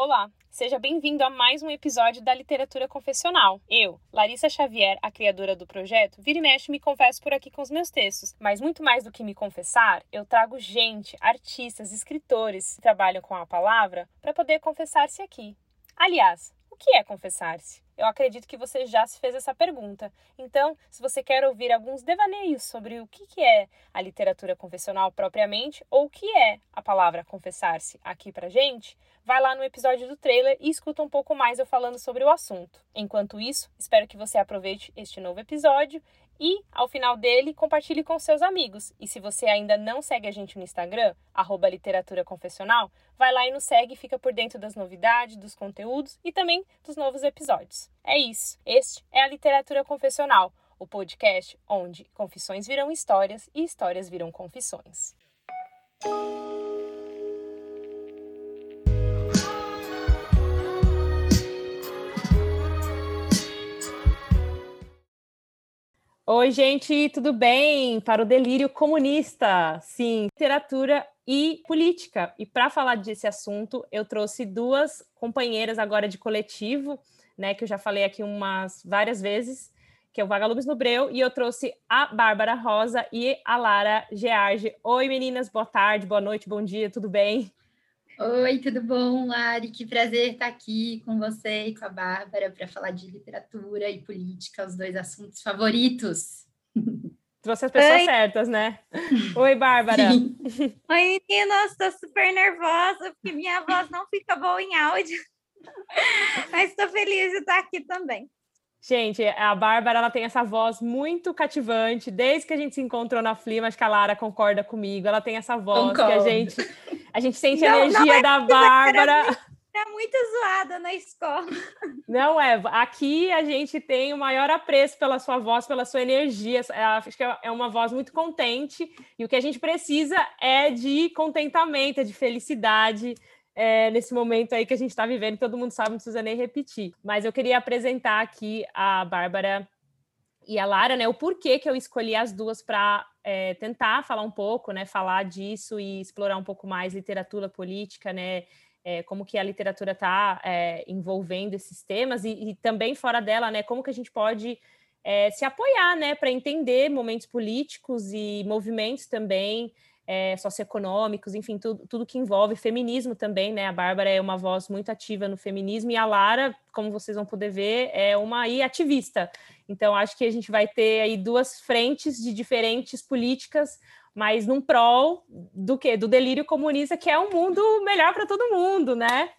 Olá, seja bem-vindo a mais um episódio da Literatura Confessional. Eu, Larissa Xavier, a criadora do projeto, vira e mexe me confesso por aqui com os meus textos, mas muito mais do que me confessar, eu trago gente, artistas, escritores que trabalham com a palavra para poder confessar-se aqui. Aliás, que é confessar-se? Eu acredito que você já se fez essa pergunta. Então, se você quer ouvir alguns devaneios sobre o que é a literatura confessional propriamente, ou o que é a palavra confessar-se aqui pra gente, vai lá no episódio do trailer e escuta um pouco mais eu falando sobre o assunto. Enquanto isso, espero que você aproveite este novo episódio e, ao final dele, compartilhe com seus amigos. E se você ainda não segue a gente no Instagram, arroba literatura confessional, vai lá e nos segue e fica por dentro das novidades, dos conteúdos e também dos novos episódios. É isso. Este é a Literatura Confessional, o podcast onde confissões viram histórias e histórias viram confissões. Oi, gente, tudo bem? Para o delírio comunista, sim, literatura e política. E para falar desse assunto, eu trouxe duas companheiras agora de coletivo, né, que eu já falei aqui umas várias vezes, que é o Vagalumes no Breu, e eu trouxe a Bárbara Rosa e a Lara Gearge. Oi, meninas, boa tarde, boa noite, bom dia, tudo bem? Oi, tudo bom, Lari? Que prazer estar aqui com você e com a Bárbara para falar de literatura e política, os dois assuntos favoritos. Trouxe as pessoas Oi. certas, né? Oi, Bárbara. Sim. Oi, meninas, estou super nervosa porque minha voz não fica boa em áudio. Mas estou feliz de estar aqui também. Gente, a Bárbara ela tem essa voz muito cativante. Desde que a gente se encontrou na Flima, acho que a Lara concorda comigo. Ela tem essa voz Concordo. que a gente, a gente sente não, a energia não é da Bárbara. Era muito zoada na escola. Não, é. Aqui a gente tem o maior apreço pela sua voz, pela sua energia. É, acho que é uma voz muito contente. E o que a gente precisa é de contentamento, é de felicidade é, nesse momento aí que a gente está vivendo, todo mundo sabe, não precisa nem repetir. Mas eu queria apresentar aqui a Bárbara e a Lara, né? O porquê que eu escolhi as duas para é, tentar falar um pouco, né? Falar disso e explorar um pouco mais literatura política, né? É, como que a literatura está é, envolvendo esses temas e, e, também fora dela, né? Como que a gente pode é, se apoiar, né? Para entender momentos políticos e movimentos também é, socioeconômicos, enfim, tudo, tudo que envolve feminismo também, né? A Bárbara é uma voz muito ativa no feminismo e a Lara, como vocês vão poder ver, é uma aí ativista. Então, acho que a gente vai ter aí duas frentes de diferentes políticas mas num prol do que? Do delírio comunista, que é um mundo melhor para todo mundo, né?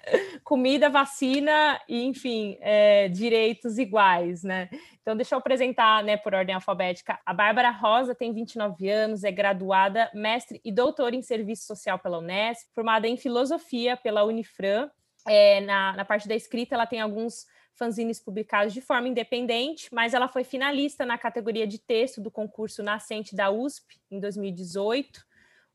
Comida, vacina e, enfim, é, direitos iguais, né? Então, deixa eu apresentar, né, por ordem alfabética. A Bárbara Rosa tem 29 anos, é graduada, mestre e doutora em serviço social pela Unesp, formada em filosofia pela Unifran. É, na, na parte da escrita, ela tem alguns fanzines publicados de forma independente, mas ela foi finalista na categoria de texto do concurso Nascente da USP em 2018.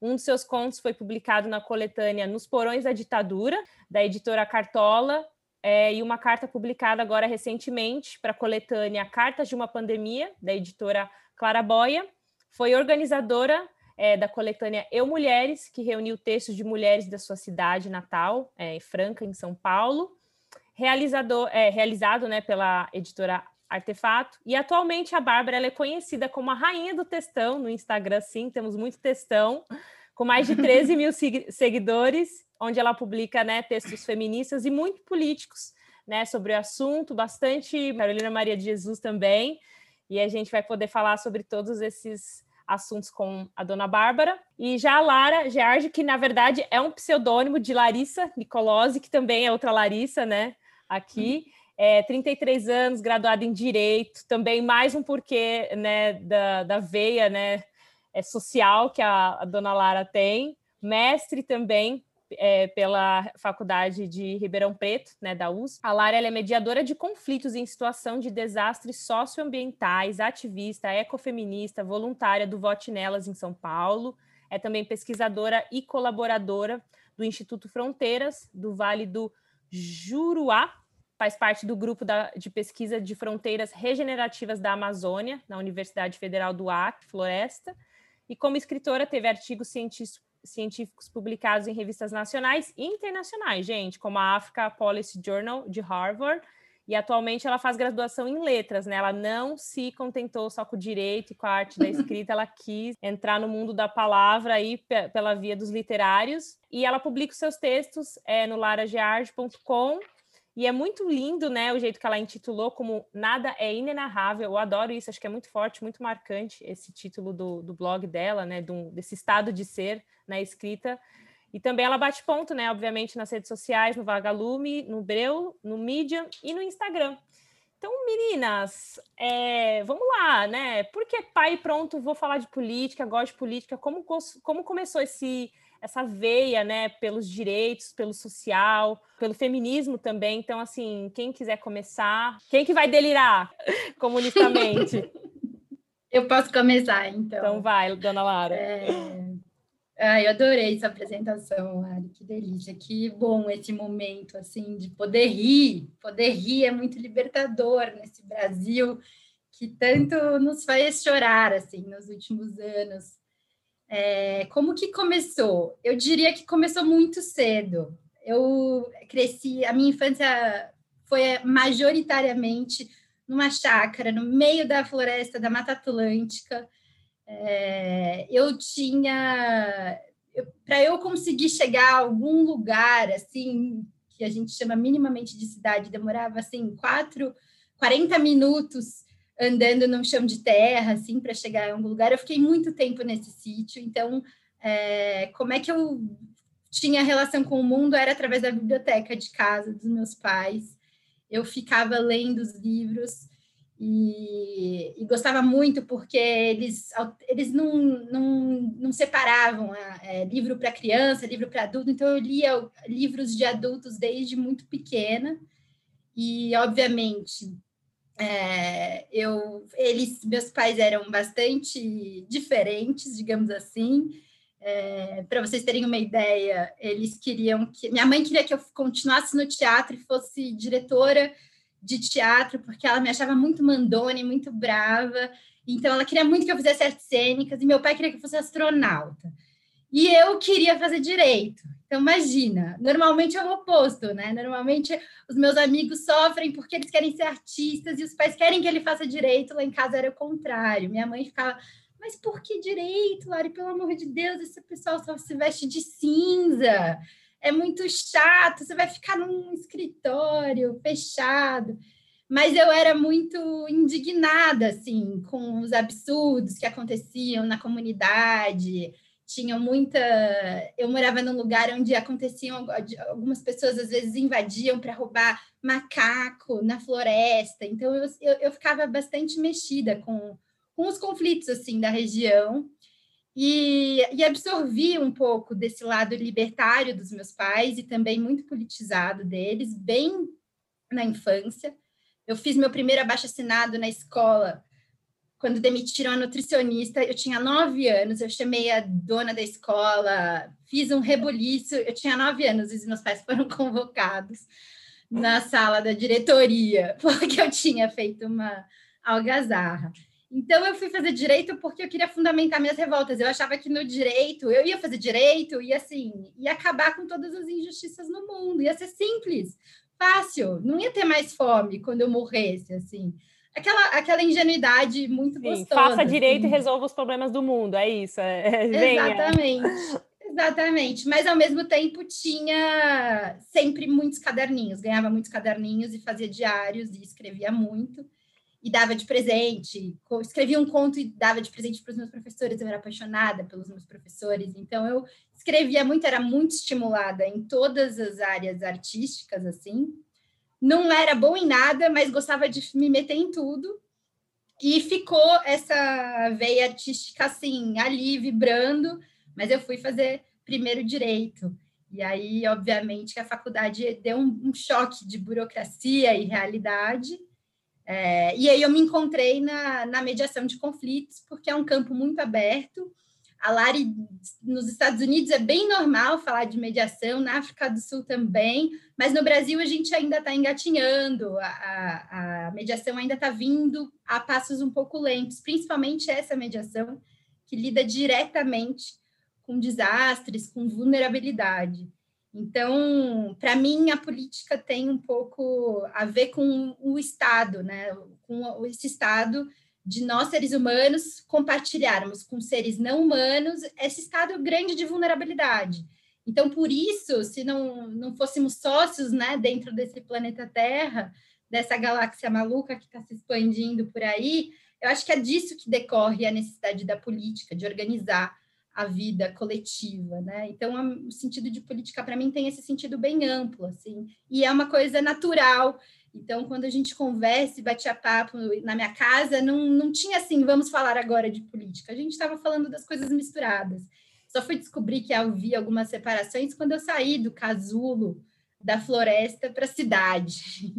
Um dos seus contos foi publicado na coletânea Nos Porões da Ditadura, da editora Cartola, é, e uma carta publicada agora recentemente para a coletânea Cartas de uma Pandemia, da editora Claraboia. Foi organizadora é, da coletânea Eu Mulheres, que reuniu textos de mulheres da sua cidade natal, é, Franca, em São Paulo realizador, é, realizado né, pela editora Artefato. E atualmente a Bárbara é conhecida como a rainha do textão no Instagram, sim, temos muito textão, com mais de 13 mil seguidores, onde ela publica né, textos feministas e muito políticos né, sobre o assunto, bastante Carolina Maria de Jesus também. E a gente vai poder falar sobre todos esses assuntos com a dona Bárbara. E já a Lara Gearge, que na verdade é um pseudônimo de Larissa Nicolose, que também é outra Larissa, né? Aqui. É, 33 anos, graduada em Direito, também mais um porquê né, da, da veia né, é, social que a, a dona Lara tem, mestre também é, pela Faculdade de Ribeirão Preto, né, da USP. A Lara é mediadora de conflitos em situação de desastres socioambientais, ativista, ecofeminista, voluntária do Vote Nelas em São Paulo. É também pesquisadora e colaboradora do Instituto Fronteiras, do Vale do Juruá, faz parte do grupo da, de pesquisa de fronteiras regenerativas da Amazônia, na Universidade Federal do Acre, Floresta, e como escritora teve artigos científicos publicados em revistas nacionais e internacionais, gente, como a Africa Policy Journal de Harvard, e atualmente ela faz graduação em letras, né? Ela não se contentou só com o direito e com a arte da escrita, ela quis entrar no mundo da palavra aí pela via dos literários. E ela publica os seus textos é, no larageard.com. E é muito lindo, né, o jeito que ela intitulou como Nada é Inenarrável. Eu adoro isso, acho que é muito forte, muito marcante esse título do, do blog dela, né, do, desse estado de ser na escrita. E também ela bate ponto, né? Obviamente, nas redes sociais, no Vagalume, no Breu, no Medium e no Instagram. Então, meninas, é, vamos lá, né? Porque pai pronto, vou falar de política, gosto de política. Como, como começou esse, essa veia, né? Pelos direitos, pelo social, pelo feminismo também. Então, assim, quem quiser começar, quem que vai delirar comunicamente? Eu posso começar, então. Então vai, dona Lara. É... Ah, eu adorei essa apresentação, Lari, que delícia, que bom esse momento, assim, de poder rir, poder rir é muito libertador nesse Brasil que tanto nos faz chorar, assim, nos últimos anos. É, como que começou? Eu diria que começou muito cedo. Eu cresci, a minha infância foi majoritariamente numa chácara, no meio da floresta da Mata Atlântica, é, eu tinha para eu conseguir chegar a algum lugar assim que a gente chama minimamente de cidade demorava assim quatro 40 minutos andando num chão de terra assim para chegar a algum lugar. Eu fiquei muito tempo nesse sítio então é, como é que eu tinha relação com o mundo era através da biblioteca de casa dos meus pais. Eu ficava lendo os livros e, e, gostava muito porque eles, eles não, não, não separavam é, livro para criança, livro para adulto, então eu lia livros de adultos desde muito pequena. E, obviamente, é, eu, eles, meus pais eram bastante diferentes, digamos assim, é, para vocês terem uma ideia, eles queriam que. Minha mãe queria que eu continuasse no teatro e fosse diretora de teatro, porque ela me achava muito mandone, muito brava. Então, ela queria muito que eu fizesse artes cênicas, e meu pai queria que eu fosse astronauta. E eu queria fazer direito. Então, imagina, normalmente é o oposto, né? Normalmente os meus amigos sofrem porque eles querem ser artistas e os pais querem que ele faça direito. Lá em casa era o contrário. Minha mãe ficava, mas por que direito, Lari? Pelo amor de Deus, esse pessoal só se veste de cinza é muito chato, você vai ficar num escritório fechado. Mas eu era muito indignada, assim, com os absurdos que aconteciam na comunidade. Tinha muita. Eu morava num lugar onde aconteciam. Algumas pessoas às vezes invadiam para roubar macaco na floresta. Então eu, eu, eu ficava bastante mexida com, com os conflitos assim da região e, e, absorvi um pouco desse lado libertário dos meus pais e também muito politizado deles, bem na infância. Eu fiz meu primeiro abaixo-assinado na escola quando demitiram a nutricionista. Eu tinha nove anos, eu chamei a dona da escola, fiz um rebuliço. Eu tinha nove anos e meus pais foram convocados na sala da diretoria, porque eu tinha feito uma algazarra. Então, eu fui fazer direito porque eu queria fundamentar minhas revoltas. Eu achava que no direito, eu ia fazer direito e, assim, ia acabar com todas as injustiças no mundo. Ia ser simples, fácil. Não ia ter mais fome quando eu morresse, assim. Aquela, aquela ingenuidade muito Sim, gostosa. Faça direito assim. e resolva os problemas do mundo, é isso. É, é Exatamente. Exatamente, mas ao mesmo tempo tinha sempre muitos caderninhos, ganhava muitos caderninhos e fazia diários e escrevia muito e dava de presente. Escrevia um conto e dava de presente para os meus professores. Eu era apaixonada pelos meus professores, então eu escrevia muito, era muito estimulada em todas as áreas artísticas, assim. Não era bom em nada, mas gostava de me meter em tudo. E ficou essa veia artística assim, ali vibrando, mas eu fui fazer primeiro direito. E aí, obviamente, a faculdade deu um, um choque de burocracia e realidade é, e aí eu me encontrei na, na mediação de conflitos, porque é um campo muito aberto. A Lari, nos Estados Unidos, é bem normal falar de mediação, na África do Sul também, mas no Brasil a gente ainda está engatinhando, a, a, mediação ainda está vindo a passos um pouco lentos, principalmente essa mediação que lida diretamente com desastres, com vulnerabilidade. Então, para mim, a política tem um pouco a ver com o Estado, né? com esse Estado de nós, seres humanos, compartilharmos com seres não humanos esse estado grande de vulnerabilidade. Então, por isso, se não, não fôssemos sócios né, dentro desse planeta Terra, dessa galáxia maluca que está se expandindo por aí, eu acho que é disso que decorre a necessidade da política, de organizar a vida coletiva, né? Então, o sentido de política para mim tem esse sentido bem amplo, assim, e é uma coisa natural. Então, quando a gente conversa e bate a papo na minha casa, não, não tinha assim, vamos falar agora de política. A gente estava falando das coisas misturadas. Só fui descobrir que havia algumas separações quando eu saí do casulo da floresta para a cidade.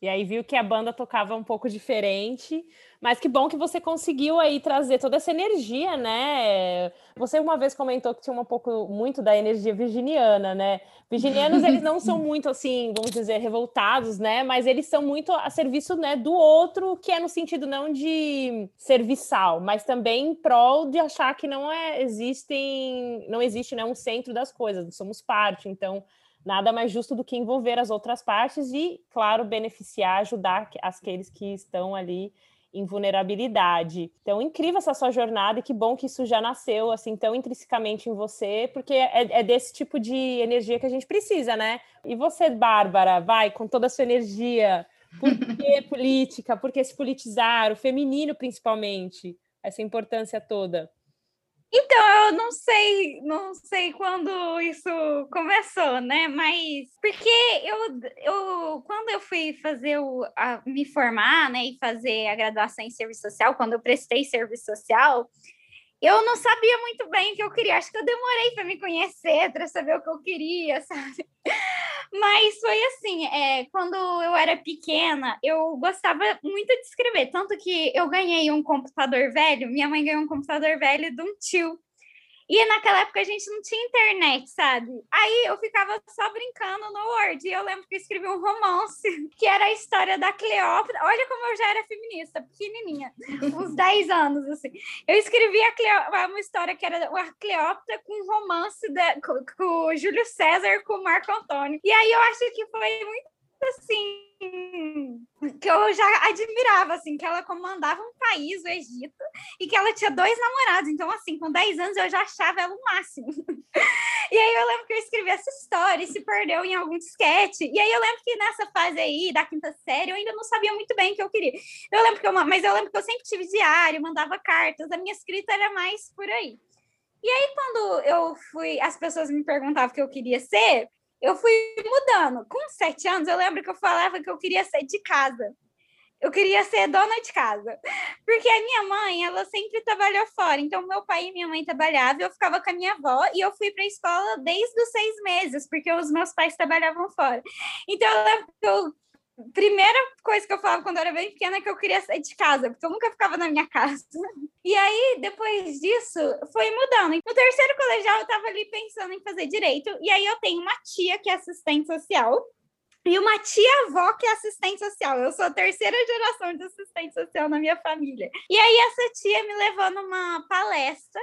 E aí viu que a banda tocava um pouco diferente, mas que bom que você conseguiu aí trazer toda essa energia, né? Você uma vez comentou que tinha um pouco muito da energia virginiana, né? Virginianos eles não são muito assim, vamos dizer, revoltados, né? Mas eles são muito a serviço, né, do outro, que é no sentido não de serviçal, mas também em prol de achar que não é existem, não existe, né, um centro das coisas, somos parte, então nada mais justo do que envolver as outras partes e, claro, beneficiar, ajudar aqueles que estão ali em vulnerabilidade. Então, incrível essa sua jornada e que bom que isso já nasceu assim tão intrinsecamente em você, porque é, é desse tipo de energia que a gente precisa, né? E você, Bárbara, vai com toda a sua energia. Por que política? Por que se politizar? O feminino, principalmente, essa importância toda. Então, eu não sei, não sei quando isso começou, né? Mas porque eu, eu quando eu fui fazer o, a, me formar, né, e fazer a graduação em serviço social, quando eu prestei serviço social, eu não sabia muito bem o que eu queria. Acho que eu demorei para me conhecer, para saber o que eu queria, sabe? Mas foi assim, é, quando eu era pequena, eu gostava muito de escrever, tanto que eu ganhei um computador velho, minha mãe ganhou um computador velho de um tio. E naquela época a gente não tinha internet, sabe? Aí eu ficava só brincando no Word. E eu lembro que eu escrevi um romance, que era a história da Cleópatra. Olha como eu já era feminista, pequenininha, uns 10 anos, assim. Eu escrevi a Cleó... uma história que era a Cleópatra com um romance da... com, o Júlio César com o Marco Antônio. E aí eu acho que foi muito assim que eu já admirava, assim, que ela comandava um país, o Egito, e que ela tinha dois namorados. Então, assim, com 10 anos eu já achava ela o máximo. e aí eu lembro que eu escrevi essa história e se perdeu em algum disquete. E aí eu lembro que nessa fase aí, da quinta série, eu ainda não sabia muito bem o que eu queria. Eu lembro que eu, mas eu lembro que eu sempre tive diário, mandava cartas, a minha escrita era mais por aí. E aí, quando eu fui, as pessoas me perguntavam o que eu queria ser, eu fui mudando. Com sete anos, eu lembro que eu falava que eu queria ser de casa. Eu queria ser dona de casa. Porque a minha mãe, ela sempre trabalhou fora. Então, meu pai e minha mãe trabalhavam, eu ficava com a minha avó e eu fui para a escola desde os seis meses, porque os meus pais trabalhavam fora. Então, eu eu primeira coisa que eu falava quando eu era bem pequena é que eu queria sair de casa, porque eu nunca ficava na minha casa. E aí, depois disso, foi mudando. No terceiro colegial, eu estava ali pensando em fazer direito, e aí eu tenho uma tia que é assistente social. E uma tia-avó que é assistente social. Eu sou a terceira geração de assistente social na minha família. E aí, essa tia me levou numa palestra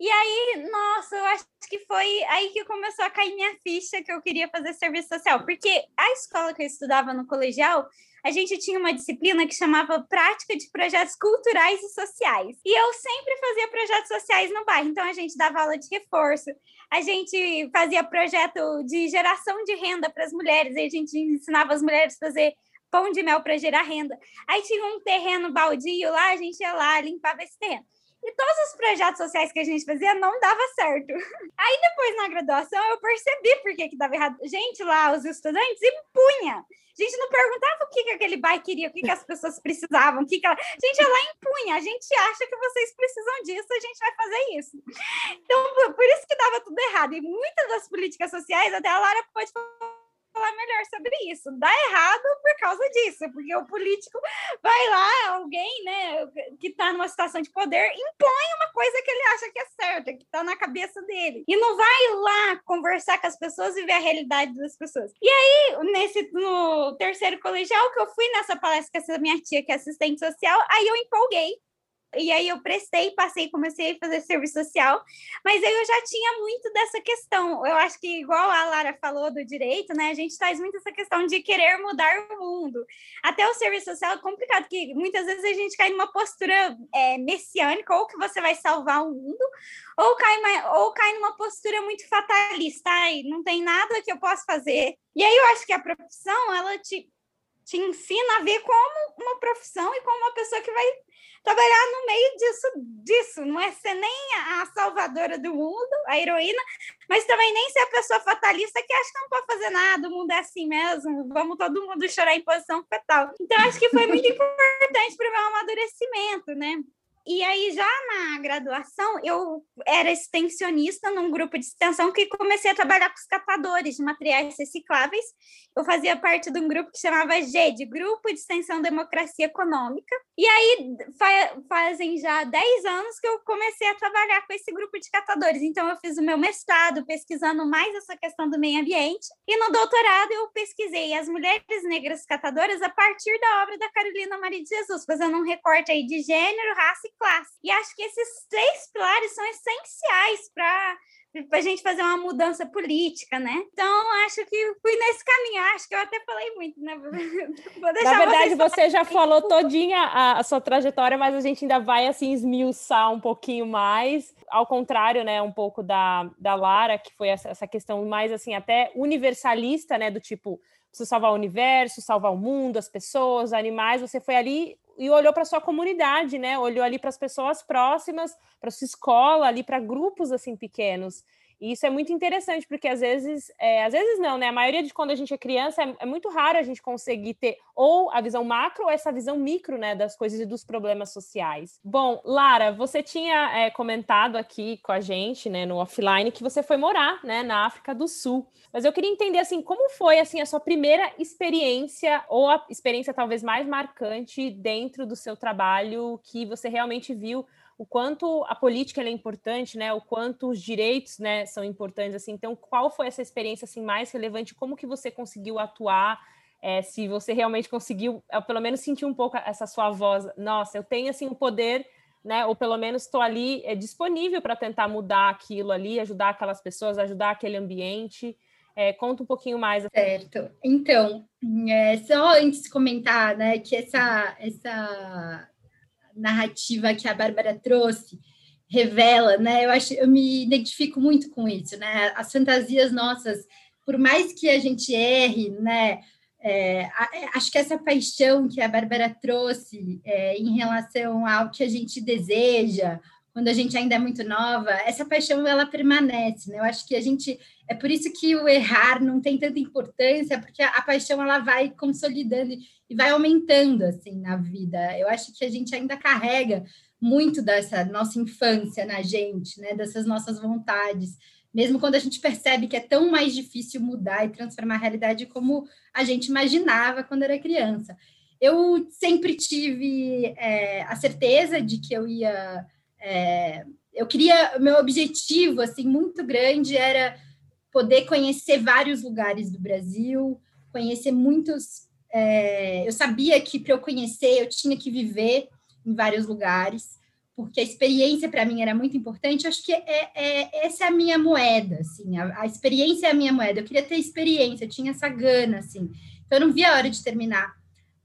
e aí, nossa, eu acho que foi aí que começou a cair minha ficha que eu queria fazer serviço social, porque a escola que eu estudava no colegial, a gente tinha uma disciplina que chamava Prática de Projetos Culturais e Sociais. E eu sempre fazia projetos sociais no bairro, então a gente dava aula de reforço, a gente fazia projeto de geração de renda para as mulheres, a gente ensinava as mulheres a fazer pão de mel para gerar renda. Aí tinha um terreno baldio lá, a gente ia lá, limpava esse terreno. E todos os projetos sociais que a gente fazia não dava certo. Aí depois na graduação eu percebi por que, que dava errado. Gente lá, os estudantes, impunha. A gente não perguntava o que, que aquele bai queria, o que, que as pessoas precisavam, o que, que ela. Gente, ela impunha. A gente acha que vocês precisam disso, a gente vai fazer isso. Então, por isso que dava tudo errado. E muitas das políticas sociais, até a Lara pode falar falar melhor sobre isso. Dá errado por causa disso, porque o político vai lá, alguém, né, que está numa situação de poder, impõe uma coisa que ele acha que é certa, que está na cabeça dele. E não vai lá conversar com as pessoas e ver a realidade das pessoas. E aí, nesse no terceiro colegial que eu fui nessa palestra com essa minha tia que é assistente social, aí eu empolguei e aí eu prestei, passei, comecei a fazer serviço social, mas aí eu já tinha muito dessa questão. Eu acho que, igual a Lara falou do direito, né, a gente traz muito essa questão de querer mudar o mundo. Até o serviço social é complicado, porque muitas vezes a gente cai numa postura é, messiânica, ou que você vai salvar o mundo, ou cai, ou cai numa postura muito fatalista, ai, não tem nada que eu possa fazer. E aí eu acho que a profissão, ela te te ensina a ver como uma profissão e como uma pessoa que vai trabalhar no meio disso, disso. Não é ser nem a salvadora do mundo, a heroína, mas também nem ser a pessoa fatalista que acha que não pode fazer nada, o mundo é assim mesmo, vamos todo mundo chorar em posição fetal. Então, acho que foi muito importante para o meu amadurecimento, né? E aí, já na graduação, eu era extensionista num grupo de extensão que comecei a trabalhar com os catadores de materiais recicláveis. Eu fazia parte de um grupo que chamava GED, Grupo de Extensão Democracia Econômica. E aí, fa fazem já 10 anos que eu comecei a trabalhar com esse grupo de catadores. Então, eu fiz o meu mestrado pesquisando mais essa questão do meio ambiente. E no doutorado, eu pesquisei as mulheres negras catadoras a partir da obra da Carolina Maria de Jesus, fazendo um recorte aí de gênero, raça e classe. E acho que esses três pilares são essenciais para para a gente fazer uma mudança política, né? Então, acho que fui nesse caminho. Acho que eu até falei muito, né? Na verdade, você já falou todinha a, a, sua trajetória, mas a gente ainda vai, assim, esmiuçar um pouquinho mais. Ao contrário, né, um pouco da, da Lara, que foi essa, essa questão mais, assim, até universalista, né? Do tipo, preciso salvar o universo, salvar o mundo, as pessoas, animais. Você foi ali e olhou para sua comunidade, né? Olhou ali para as pessoas próximas, para sua escola, ali para grupos assim pequenos. E isso é muito interessante, porque às vezes, é, às vezes não, né? A maioria de quando a gente é criança é, é, muito raro a gente conseguir ter ou a visão macro ou essa visão micro, né, das coisas e dos problemas sociais. Bom, Lara, você tinha é, comentado aqui com a gente, né, no offline, que você foi morar, né, na África do Sul. Mas eu queria entender assim, como foi assim a sua primeira experiência ou a experiência talvez mais marcante dentro do seu trabalho que você realmente viu o quanto a política é importante, né? O quanto os direitos, né, são importantes assim. Então, qual foi essa experiência assim mais relevante? Como que você conseguiu atuar? É, se você realmente conseguiu, pelo menos sentir um pouco essa sua voz, nossa, eu tenho assim o um poder, né? Ou pelo menos estou ali é, disponível para tentar mudar aquilo ali, ajudar aquelas pessoas, ajudar aquele ambiente. É, conta um pouquinho mais. Certo. Então, é, só antes de comentar, né, que essa, essa narrativa que a Bárbara trouxe revela, né? Eu acho, eu me identifico muito com isso, né? As fantasias nossas, por mais que a gente erre, né? É, é, acho que essa paixão que a Bárbara trouxe é, em relação ao que a gente deseja, quando a gente ainda é muito nova, essa paixão ela permanece, né? Eu acho que a gente é por isso que o errar não tem tanta importância, porque a, a paixão ela vai consolidando e vai aumentando assim na vida. Eu acho que a gente ainda carrega muito dessa nossa infância na gente, né? Dessas nossas vontades, mesmo quando a gente percebe que é tão mais difícil mudar e transformar a realidade como a gente imaginava quando era criança. Eu sempre tive é, a certeza de que eu ia, é, eu queria, meu objetivo assim muito grande era poder conhecer vários lugares do Brasil, conhecer muitos é, eu sabia que para eu conhecer eu tinha que viver em vários lugares, porque a experiência para mim era muito importante. Eu acho que é, é, essa é a minha moeda, assim, a, a, experiência é a minha moeda. Eu queria ter experiência, eu tinha essa gana, assim. Então eu não via a hora de terminar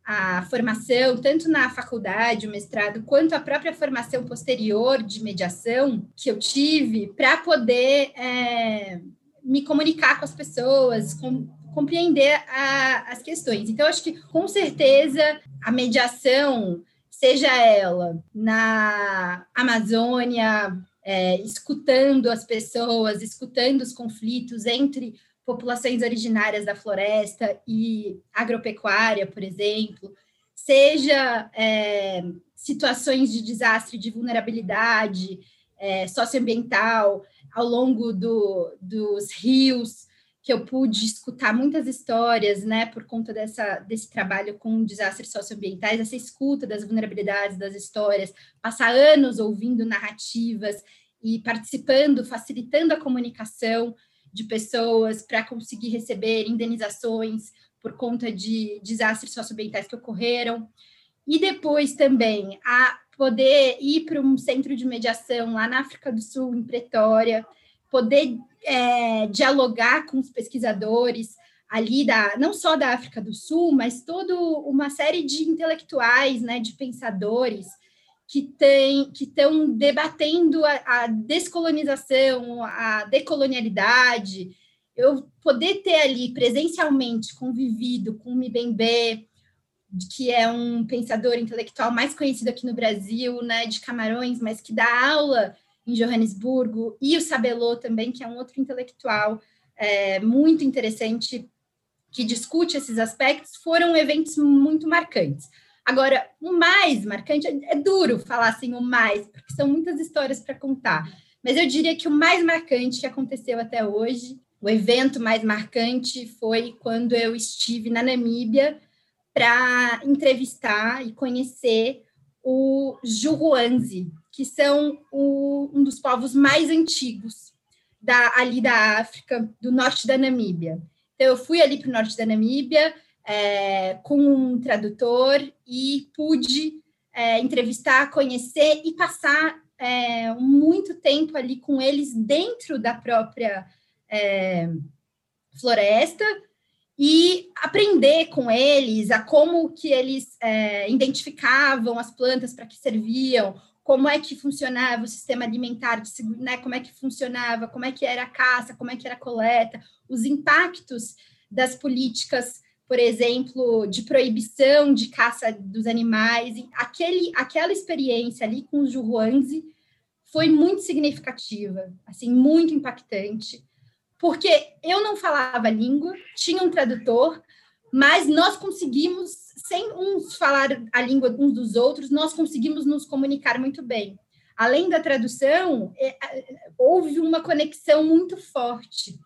a formação, tanto na faculdade, o mestrado, quanto a própria formação posterior de mediação que eu tive, para poder é, me comunicar com as pessoas, com, compreender a, as questões. Então, acho que, com certeza, a mediação, seja ela na Amazônia, é, escutando as pessoas, escutando os conflitos entre populações originárias da floresta e agropecuária, por exemplo, seja é, situações de desastre, de vulnerabilidade é, socioambiental ao longo do, dos rios, que eu pude escutar muitas histórias, né, por conta dessa, desse trabalho com desastres socioambientais, essa escuta das vulnerabilidades das histórias, passar anos ouvindo narrativas e participando, facilitando a comunicação de pessoas para conseguir receber indenizações por conta de desastres socioambientais que ocorreram. e depois também a poder ir para um centro de mediação lá na África do Sul, em Pretória, poder é, dialogar com os pesquisadores ali da não só da África do Sul, mas toda uma série de intelectuais, né, de pensadores que tem que estão debatendo a, a, descolonização, a decolonialidade. Eu poder ter ali presencialmente convivido com o Mbembe, que é um pensador intelectual mais conhecido aqui no Brasil, né, de Camarões, mas que dá aula em Johannesburgo, e o Sabelô também, que é um outro intelectual é, muito interessante que discute esses aspectos, foram eventos muito marcantes. Agora, o mais marcante, é, é duro falar assim o mais, porque são muitas histórias para contar, mas eu diria que o mais marcante que aconteceu até hoje, o evento mais marcante foi quando eu estive na Namíbia para entrevistar e conhecer o Juruanzi, que são o, um dos povos mais antigos da, ali da África, do norte da Namíbia. Então, eu fui ali para o norte da Namíbia é, com um tradutor e pude é, entrevistar, conhecer e passar é, muito tempo ali com eles dentro da própria é, floresta e aprender com eles a como que eles é, identificavam as plantas para que serviam, como é que funcionava o sistema alimentar, né, como é que funcionava, como é que era a caça, como é que era a coleta, os impactos das políticas, por exemplo, de proibição de caça dos animais, aquele, aquela experiência ali com os Juruanzi foi muito significativa, assim, muito impactante, porque eu não falava língua, tinha um tradutor, mas nós conseguimos, sem uns falar a língua uns dos outros, nós conseguimos nos comunicar muito bem. Além da tradução, é, houve uma conexão muito forte,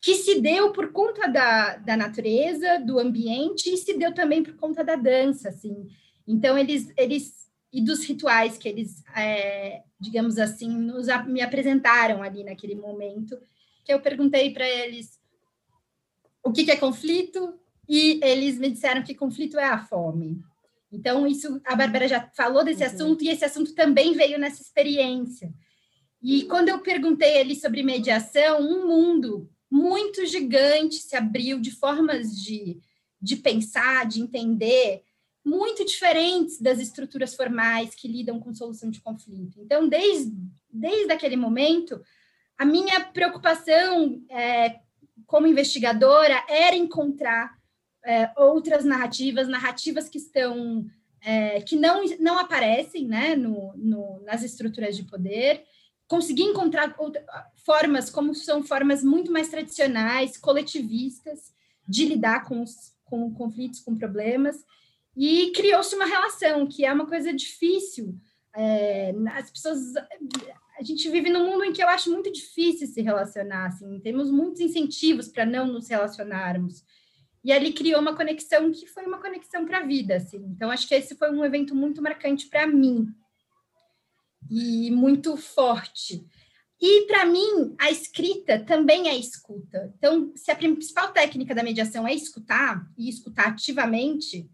que se deu por conta da, da natureza, do ambiente, e se deu também por conta da dança, assim. Então, eles, eles e dos rituais que eles, é, digamos assim, nos, me apresentaram ali naquele momento, que eu perguntei para eles o que, que é conflito e eles me disseram que conflito é a fome. Então, isso a Bárbara já falou desse uhum. assunto, e esse assunto também veio nessa experiência. E quando eu perguntei ali sobre mediação, um mundo muito gigante se abriu de formas de, de pensar, de entender, muito diferentes das estruturas formais que lidam com solução de conflito. Então, desde, desde aquele momento, a minha preocupação é, como investigadora era encontrar é, outras narrativas, narrativas que estão é, que não, não aparecem né, no, no, nas estruturas de poder, conseguir encontrar outra, formas como são formas muito mais tradicionais, coletivistas, de lidar com, os, com conflitos, com problemas, e criou-se uma relação que é uma coisa difícil. É, as pessoas a gente vive num mundo em que eu acho muito difícil se relacionar, assim, temos muitos incentivos para não nos relacionarmos. E ali criou uma conexão que foi uma conexão para a vida, assim. Então acho que esse foi um evento muito marcante para mim e muito forte. E para mim, a escrita também é escuta. Então, se a principal técnica da mediação é escutar e escutar ativamente,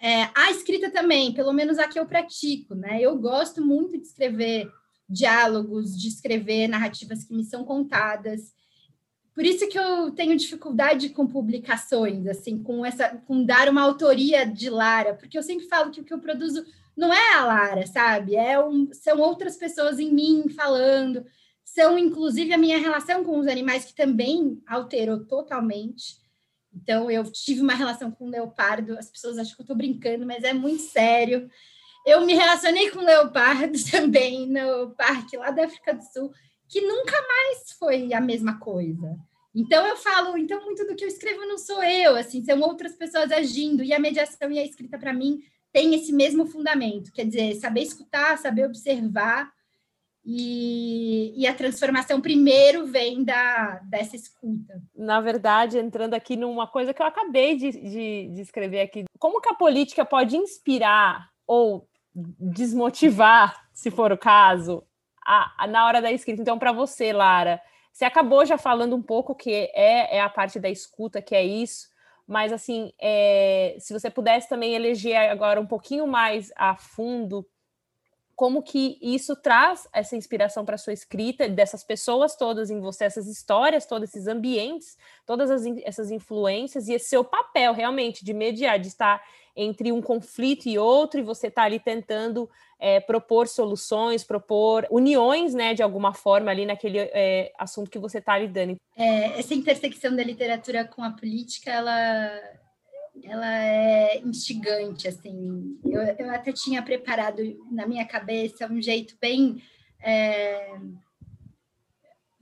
é, a escrita também, pelo menos a que eu pratico, né? Eu gosto muito de escrever diálogos, de escrever narrativas que me são contadas. Por isso que eu tenho dificuldade com publicações, assim, com essa, com dar uma autoria de Lara, porque eu sempre falo que o que eu produzo não é a Lara, sabe? É um, são outras pessoas em mim falando, são inclusive a minha relação com os animais que também alterou totalmente. Então, eu tive uma relação com o leopardo, as pessoas acham que eu estou brincando, mas é muito sério. Eu me relacionei com leopardo também no parque lá da África do Sul, que nunca mais foi a mesma coisa. Então eu falo, então muito do que eu escrevo não sou eu, assim, são outras pessoas agindo, e a mediação e a escrita para mim tem esse mesmo fundamento, quer dizer, saber escutar, saber observar, e, e, a transformação primeiro vem da, dessa escuta. Na verdade, entrando aqui numa coisa que eu acabei de, de, de escrever aqui, como que a política pode inspirar ou desmotivar, se for o caso, a, a na hora da escrita. Então, para você, Lara, você acabou já falando um pouco que é, é a parte da escuta, que é isso, mas assim, é, se você pudesse também eleger agora um pouquinho mais a fundo como que isso traz essa inspiração para sua escrita, dessas pessoas todas em você, essas histórias, todos esses ambientes, todas as, essas influências e esse seu papel realmente de mediar, de estar entre um conflito e outro, e você está ali tentando é, propor soluções, propor uniões, né, de alguma forma ali naquele é, assunto que você está lidando. É, essa intersecção da literatura com a política, ela ela é instigante, assim. Eu, eu até tinha preparado na minha cabeça um jeito bem é,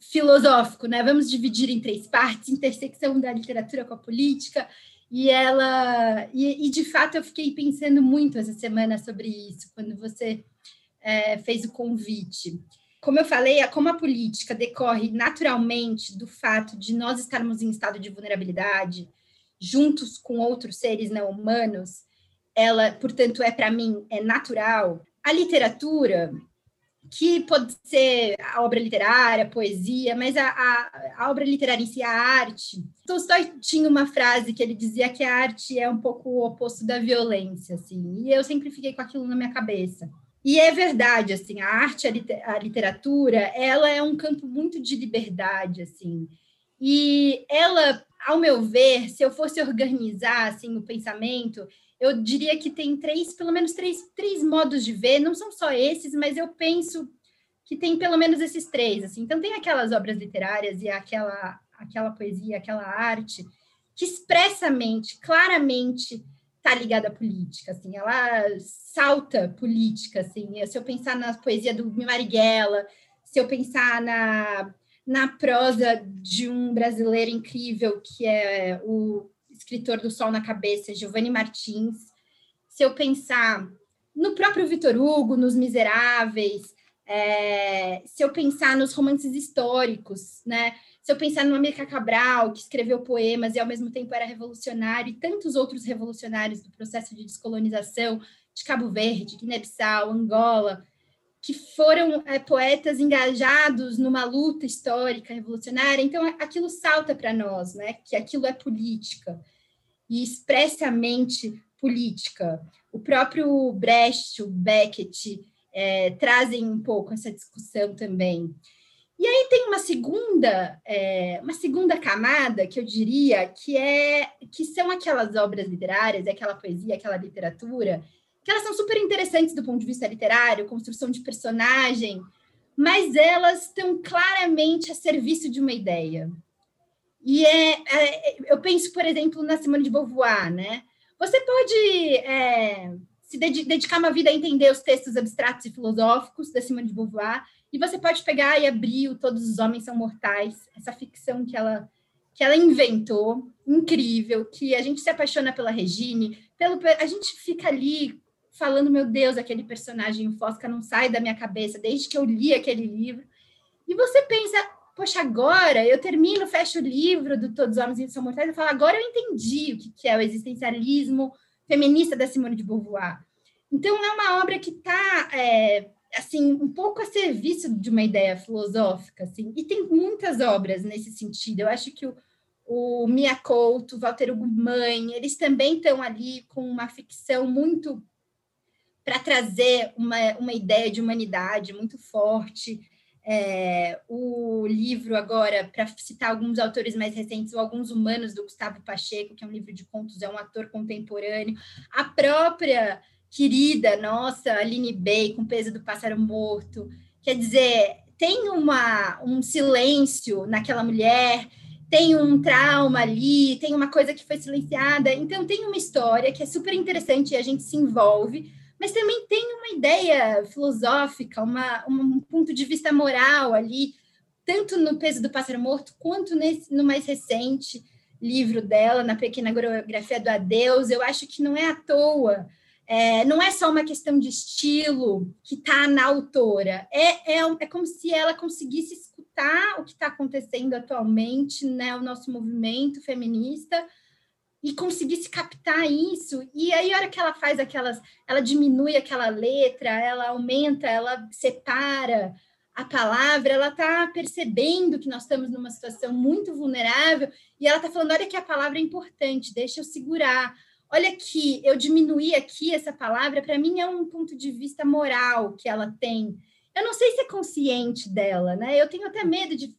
filosófico, né? Vamos dividir em três partes: intersecção da literatura com a política. E ela, e, e de fato, eu fiquei pensando muito essa semana sobre isso, quando você é, fez o convite. Como eu falei, como a política decorre naturalmente do fato de nós estarmos em estado de vulnerabilidade, juntos com outros seres não humanos, ela, portanto, é para mim é natural. A literatura, que pode ser a obra literária, a poesia, mas a, a, a, obra literária em si, a arte. Tolstói tinha uma frase que ele dizia que a arte é um pouco o oposto da violência, assim, e eu sempre fiquei com aquilo na minha cabeça. E é verdade, assim, a arte, a literatura, ela é um campo muito de liberdade, assim, e ela ao meu ver, se eu fosse organizar assim o pensamento, eu diria que tem três, pelo menos três, três modos de ver, não são só esses, mas eu penso que tem pelo menos esses três, assim. Então tem aquelas obras literárias e aquela aquela poesia, aquela arte que expressamente, claramente está ligada à política, assim, ela salta política, assim. Se eu pensar na poesia do Marighella, se eu pensar na na prosa de um brasileiro incrível, que é o escritor do Sol na Cabeça, Giovanni Martins. Se eu pensar no próprio Vitor Hugo, nos Miseráveis, é, se eu pensar nos romances históricos, né? Se eu pensar no América Cabral, que escreveu poemas e ao mesmo tempo era revolucionário, e tantos outros revolucionários do processo de descolonização de Cabo Verde, Guiné-Bissau, Angola, que foram é, poetas engajados numa luta histórica revolucionária. Então, aquilo salta para nós, né? Que aquilo é política e expressamente política. O próprio Brecht, o Beckett é, trazem um pouco essa discussão também. E aí tem uma segunda, é, uma segunda camada que eu diria que é que são aquelas obras literárias, aquela poesia, aquela literatura que elas são super interessantes do ponto de vista literário, construção de personagem, mas elas estão claramente a serviço de uma ideia. E é, é eu penso, por exemplo, na Simone de Beauvoir, né? Você pode é, se dedicar uma vida a entender os textos abstratos e filosóficos da Simone de Beauvoir, e você pode pegar e abrir o Todos os Homens São Mortais, essa ficção que ela que ela inventou, incrível, que a gente se apaixona pela Regine, pelo a gente fica ali falando, meu Deus, aquele personagem Fosca não sai da minha cabeça desde que eu li aquele livro. E você pensa, poxa, agora eu termino, fecho o livro do Todos os Homens São Mortais e falo, agora eu entendi o que é o existencialismo feminista da Simone de Beauvoir. Então, é uma obra que está, é, assim, um pouco a serviço de uma ideia filosófica, assim, e tem muitas obras nesse sentido. Eu acho que o, o Mia Couto, Walter Hugo Mãe, eles também estão ali com uma ficção muito para trazer uma, uma ideia de humanidade muito forte. É, o livro agora, para citar alguns autores mais recentes, o Alguns Humanos, do Gustavo Pacheco, que é um livro de contos, é um ator contemporâneo. A própria querida nossa, Aline Bey, com Peso do Pássaro Morto. Quer dizer, tem uma, um silêncio naquela mulher, tem um trauma ali, tem uma coisa que foi silenciada. Então, tem uma história que é super interessante e a gente se envolve mas também tem uma ideia filosófica, uma, um ponto de vista moral ali, tanto no Peso do Pássaro Morto, quanto nesse, no mais recente livro dela, na Pequena Coreografia do Adeus. Eu acho que não é à toa, é, não é só uma questão de estilo que está na autora, é, é, é como se ela conseguisse escutar o que está acontecendo atualmente, né, o nosso movimento feminista, e conseguisse captar isso. E aí, a hora que ela faz aquelas, ela diminui aquela letra, ela aumenta, ela separa a palavra, ela está percebendo que nós estamos numa situação muito vulnerável e ela está falando: olha que a palavra é importante, deixa eu segurar. Olha aqui, eu diminuí aqui essa palavra, para mim é um ponto de vista moral que ela tem. Eu não sei se é consciente dela, né? Eu tenho até medo de,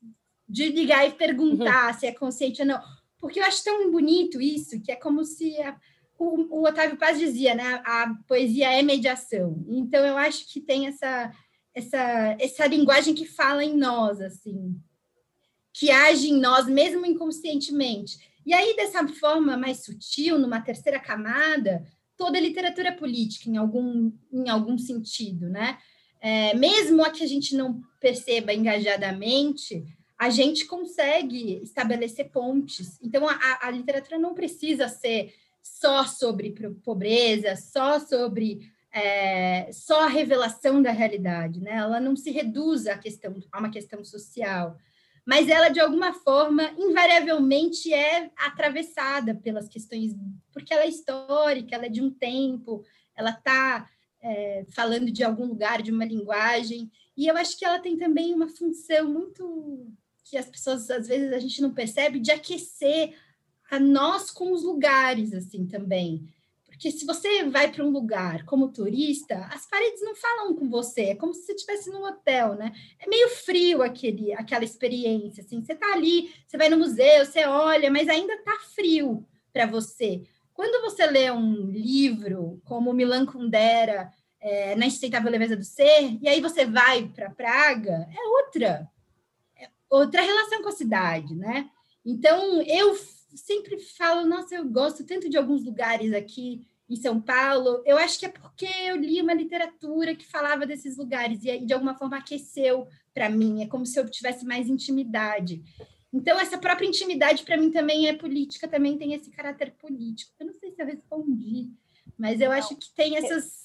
de ligar e perguntar uhum. se é consciente ou não, porque eu acho tão bonito isso, que é como se a, o, o Otávio Paz dizia, né? A poesia é mediação. Então eu acho que tem essa essa, essa linguagem que fala em nós, assim, que age em nós, mesmo inconscientemente. E aí, dessa forma mais sutil, numa terceira camada, toda a literatura política, em algum, em algum sentido, né? É, mesmo a que a gente não perceba engajadamente, a gente consegue estabelecer pontes. Então, a, a literatura não precisa ser só sobre pobreza, só sobre é, só a revelação da realidade, né? Ela não se reduz a, questão, a uma questão social, mas ela, de alguma forma, invariavelmente é atravessada pelas questões, porque ela é histórica, ela é de um tempo, ela está é, falando de algum lugar, de uma linguagem, e eu acho que ela tem também uma função muito que as pessoas, às vezes, a gente não percebe, de aquecer a nós com os lugares, assim, também. Porque se você vai para um lugar como turista, as paredes não falam com você, é como se você estivesse num hotel, né? É meio frio aquele, aquela experiência, assim. Você está ali, você vai no museu, você olha, mas ainda está frio para você. Quando você lê um livro como Milan Kundera, é, Na Insustentável Leveza do Ser, e aí você vai para Praga, é outra, outra relação com a cidade, né? Então, eu sempre falo, nossa, eu gosto tanto de alguns lugares aqui em São Paulo. Eu acho que é porque eu li uma literatura que falava desses lugares e de alguma forma aqueceu para mim. É como se eu tivesse mais intimidade. Então, essa própria intimidade para mim também é política, também tem esse caráter político. Eu não sei se eu respondi, mas eu acho que tem essas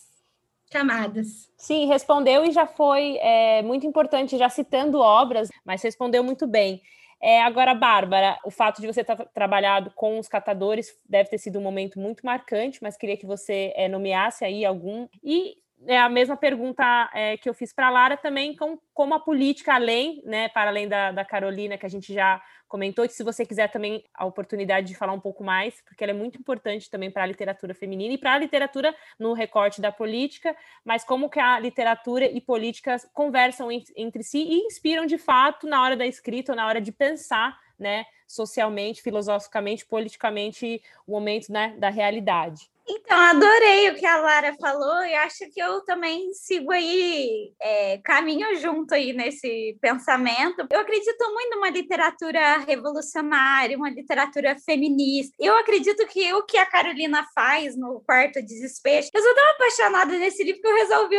camadas. Sim, respondeu e já foi é, muito importante, já citando obras, mas respondeu muito bem. É, agora, Bárbara, o fato de você ter trabalhado com os catadores deve ter sido um momento muito marcante, mas queria que você é, nomeasse aí algum. E é a mesma pergunta é, que eu fiz para a Lara também, com, como a política, além, né, para além da, da Carolina, que a gente já comentou, e se você quiser também a oportunidade de falar um pouco mais, porque ela é muito importante também para a literatura feminina e para a literatura no recorte da política, mas como que a literatura e política conversam entre si e inspiram de fato na hora da escrita ou na hora de pensar, né, socialmente, filosoficamente, politicamente, o momento né, da realidade. Então, adorei o que a Lara falou e acho que eu também sigo aí, é, caminho junto aí nesse pensamento. Eu acredito muito numa literatura revolucionária, uma literatura feminista. Eu acredito que o que a Carolina faz no Quarto Desespero, eu sou tão apaixonada nesse livro que eu resolvi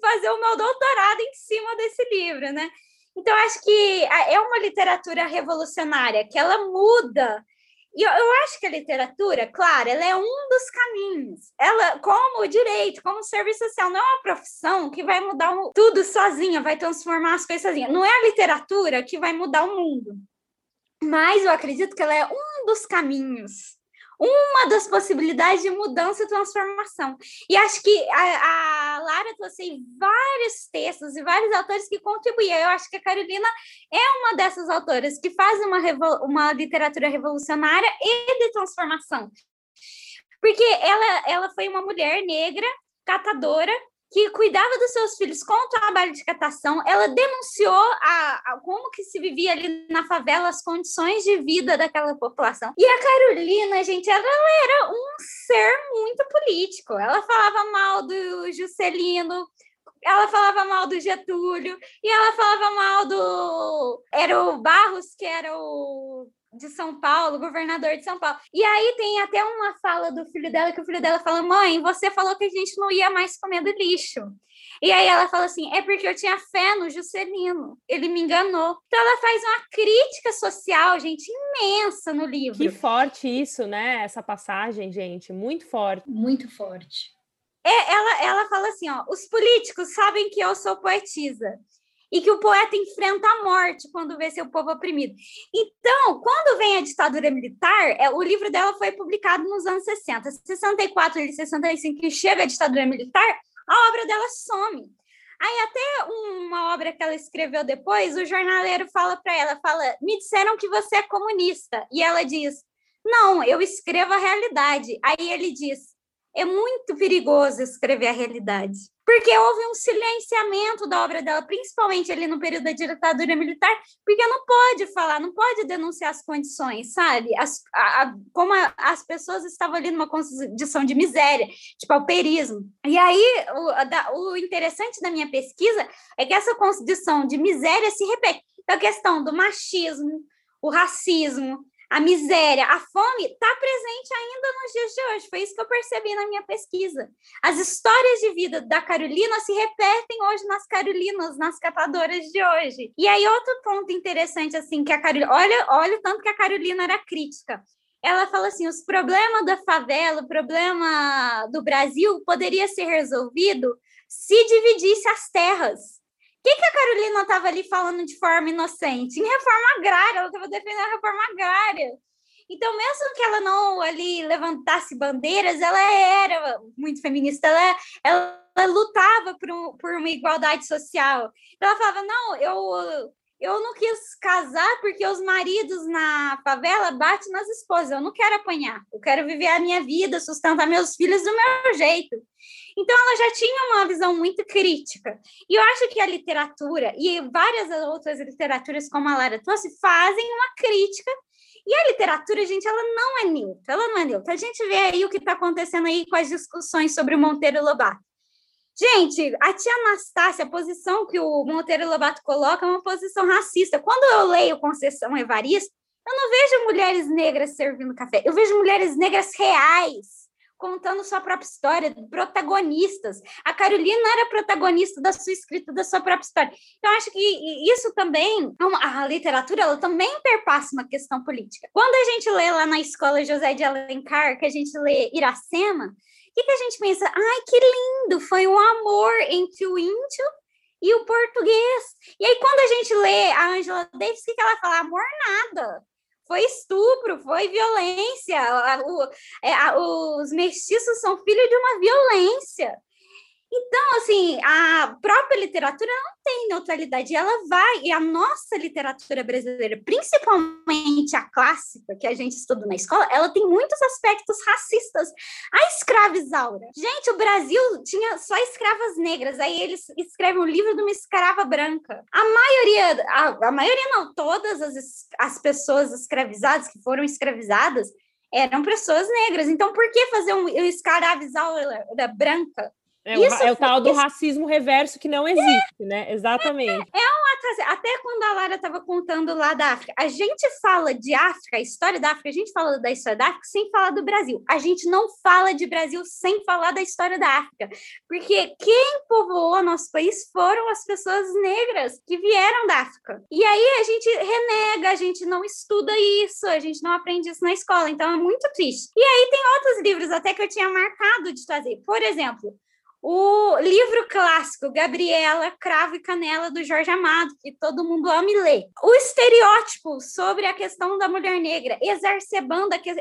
fazer o meu doutorado em cima desse livro, né? Então, acho que é uma literatura revolucionária, que ela muda e eu, eu, acho que a literatura, claro, ela é um dos caminhos. Ela, como o direito, como o serviço social, não é uma profissão que vai mudar tudo sozinha, vai transformar as coisas sozinha. Não é a literatura que vai mudar o mundo. Mas eu acredito que ela é um dos caminhos uma das possibilidades de mudança e transformação. E acho que a, a Lara trouxe vários textos e vários autores que contribuíam. Eu acho que a Carolina é uma dessas autoras que faz uma, uma literatura revolucionária e de transformação. Porque ela, ela foi uma mulher negra, catadora, que cuidava dos seus filhos com o trabalho de catação, ela denunciou a, a, como que se vivia ali na favela, as condições de vida daquela população. E a Carolina, gente, ela, era um ser muito político. Ela falava mal do Juscelino, ela falava mal do Getúlio, e ela falava mal do... Era o Barros, que era o de São Paulo, governador de São Paulo. E aí tem até uma fala do filho dela que o filho dela fala: "Mãe, você falou que a gente não ia mais comer do lixo". E aí ela fala assim: "É porque eu tinha fé no Juscelino. Ele me enganou". Então ela faz uma crítica social, gente, imensa no livro. Que forte isso, né? Essa passagem, gente, muito forte. Muito forte. É, ela, ela fala assim, ó, os políticos sabem que eu sou poetisa e que o poeta enfrenta a morte quando vê seu povo oprimido. Então, quando vem a ditadura militar, é, o livro dela foi publicado nos anos 60, 64 e 65, que chega a ditadura militar, a obra dela some. Aí até uma obra que ela escreveu depois, o jornaleiro fala para ela, fala: "Me disseram que você é comunista". E ela diz: "Não, eu escrevo a realidade". Aí ele diz: "É muito perigoso escrever a realidade" porque houve um silenciamento da obra dela, principalmente ali no período da ditadura militar, porque não pode falar, não pode denunciar as condições, sabe? As, a, a, como a, as pessoas estavam ali numa condição de miséria, de pauperismo. E aí, o, da, o interessante da minha pesquisa é que essa condição de miséria se repete. Então, a questão do machismo, o racismo, a miséria, a fome está presente ainda nos dias de hoje. Foi isso que eu percebi na minha pesquisa. As histórias de vida da Carolina se repetem hoje nas Carolinas, nas catadoras de hoje. E aí outro ponto interessante assim que a Carolina, olha, olha o tanto que a Carolina era crítica. Ela fala assim: os problemas da favela, o problema do Brasil poderia ser resolvido se dividisse as terras que, que a Carolina estava ali falando de forma inocente? Em reforma agrária, ela estava defendendo a reforma agrária. Então, mesmo que ela não ali levantasse bandeiras, ela era muito feminista, ela, ela, lutava por, um, por uma igualdade social. Então, ela falava: não, eu, eu não quis casar porque os maridos na favela batem nas esposas, eu não quero apanhar, eu quero viver a minha vida, sustentar meus filhos do meu jeito. Então, ela já tinha uma visão muito crítica. E eu acho que a literatura e várias outras literaturas, como a Lara trouxe, fazem uma crítica. E a literatura, gente, ela não é neutra, ela não é neutra. A gente vê aí o que está acontecendo aí com as discussões sobre o Monteiro Lobato. Gente, a tia Anastácia, a posição que o Monteiro Lobato coloca é uma posição racista. Quando eu leio Conceição Evaristo, eu não vejo mulheres negras servindo café, eu vejo mulheres negras reais contando sua própria história, protagonistas. A Carolina era protagonista da sua escrita, da sua própria história. Então, acho que isso também, a literatura, ela também perpassa uma questão política. Quando a gente lê lá na escola José de Alencar, que a gente lê Iracema, que, que a gente pensa? Ai, que lindo! Foi um amor entre o índio e o português. E aí, quando a gente lê a Angela Davis, o que, que ela fala? Amor nada foi estupro, foi violência. O, é, os mestiços são filhos de uma violência. Então, assim, a própria literatura não tem neutralidade, ela vai, e a nossa literatura brasileira, principalmente a clássica que a gente estuda na escola, ela tem muitos aspectos racistas. A escrava Isaura. Gente, o Brasil tinha só escravas negras, aí eles escrevem o um livro de uma escrava branca. A maioria, a, a maioria não, todas as, as pessoas escravizadas, que foram escravizadas, eram pessoas negras. Então, por que fazer um, um escrava Isaura branca? É, o, é o tal do racismo reverso que não existe, é, né? Exatamente. É, é um até quando a Lara estava contando lá da África, a gente fala de África, a história da África, a gente fala da história da África sem falar do Brasil. A gente não fala de Brasil sem falar da história da África, porque quem povoou nosso país foram as pessoas negras que vieram da África. E aí a gente renega, a gente não estuda isso, a gente não aprende isso na escola, então é muito triste. E aí tem outros livros até que eu tinha marcado de trazer. Por exemplo, o livro clássico Gabriela, Cravo e Canela, do Jorge Amado, que todo mundo ama e lê. O estereótipo sobre a questão da mulher negra, exacerbando a que,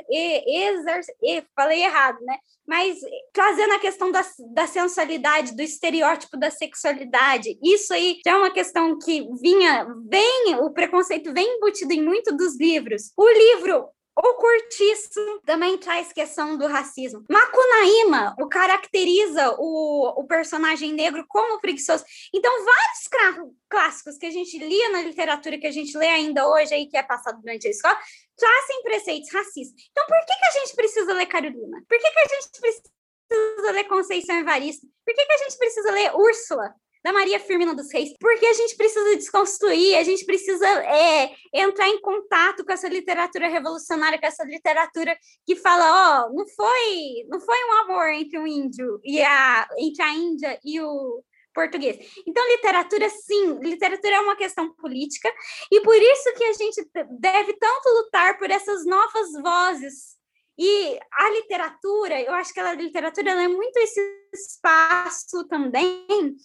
falei errado, né? Mas trazendo a questão da, da sensualidade, do estereótipo da sexualidade. Isso aí já é uma questão que vinha, vem, o preconceito vem embutido em muito dos livros. O livro o Curtiço também traz questão do racismo. Macunaíma o caracteriza o, o personagem negro como preguiçoso. Então, vários clássicos que a gente lia na literatura, que a gente lê ainda hoje, aí, que é passado durante a escola, trazem preceitos racistas. Então, por que, que a gente precisa ler Carolina? Por que, que a gente precisa ler Conceição Evaristo? Por que, que a gente precisa ler Úrsula? Da Maria Firmina dos Reis, porque a gente precisa desconstruir, a gente precisa é, entrar em contato com essa literatura revolucionária, com essa literatura que fala, ó, oh, não foi, não foi um amor entre o índio e a entre a Índia e o português. Então, literatura, sim, literatura é uma questão política, e por isso que a gente deve tanto lutar por essas novas vozes. E a literatura, eu acho que a literatura é muito esse espaço também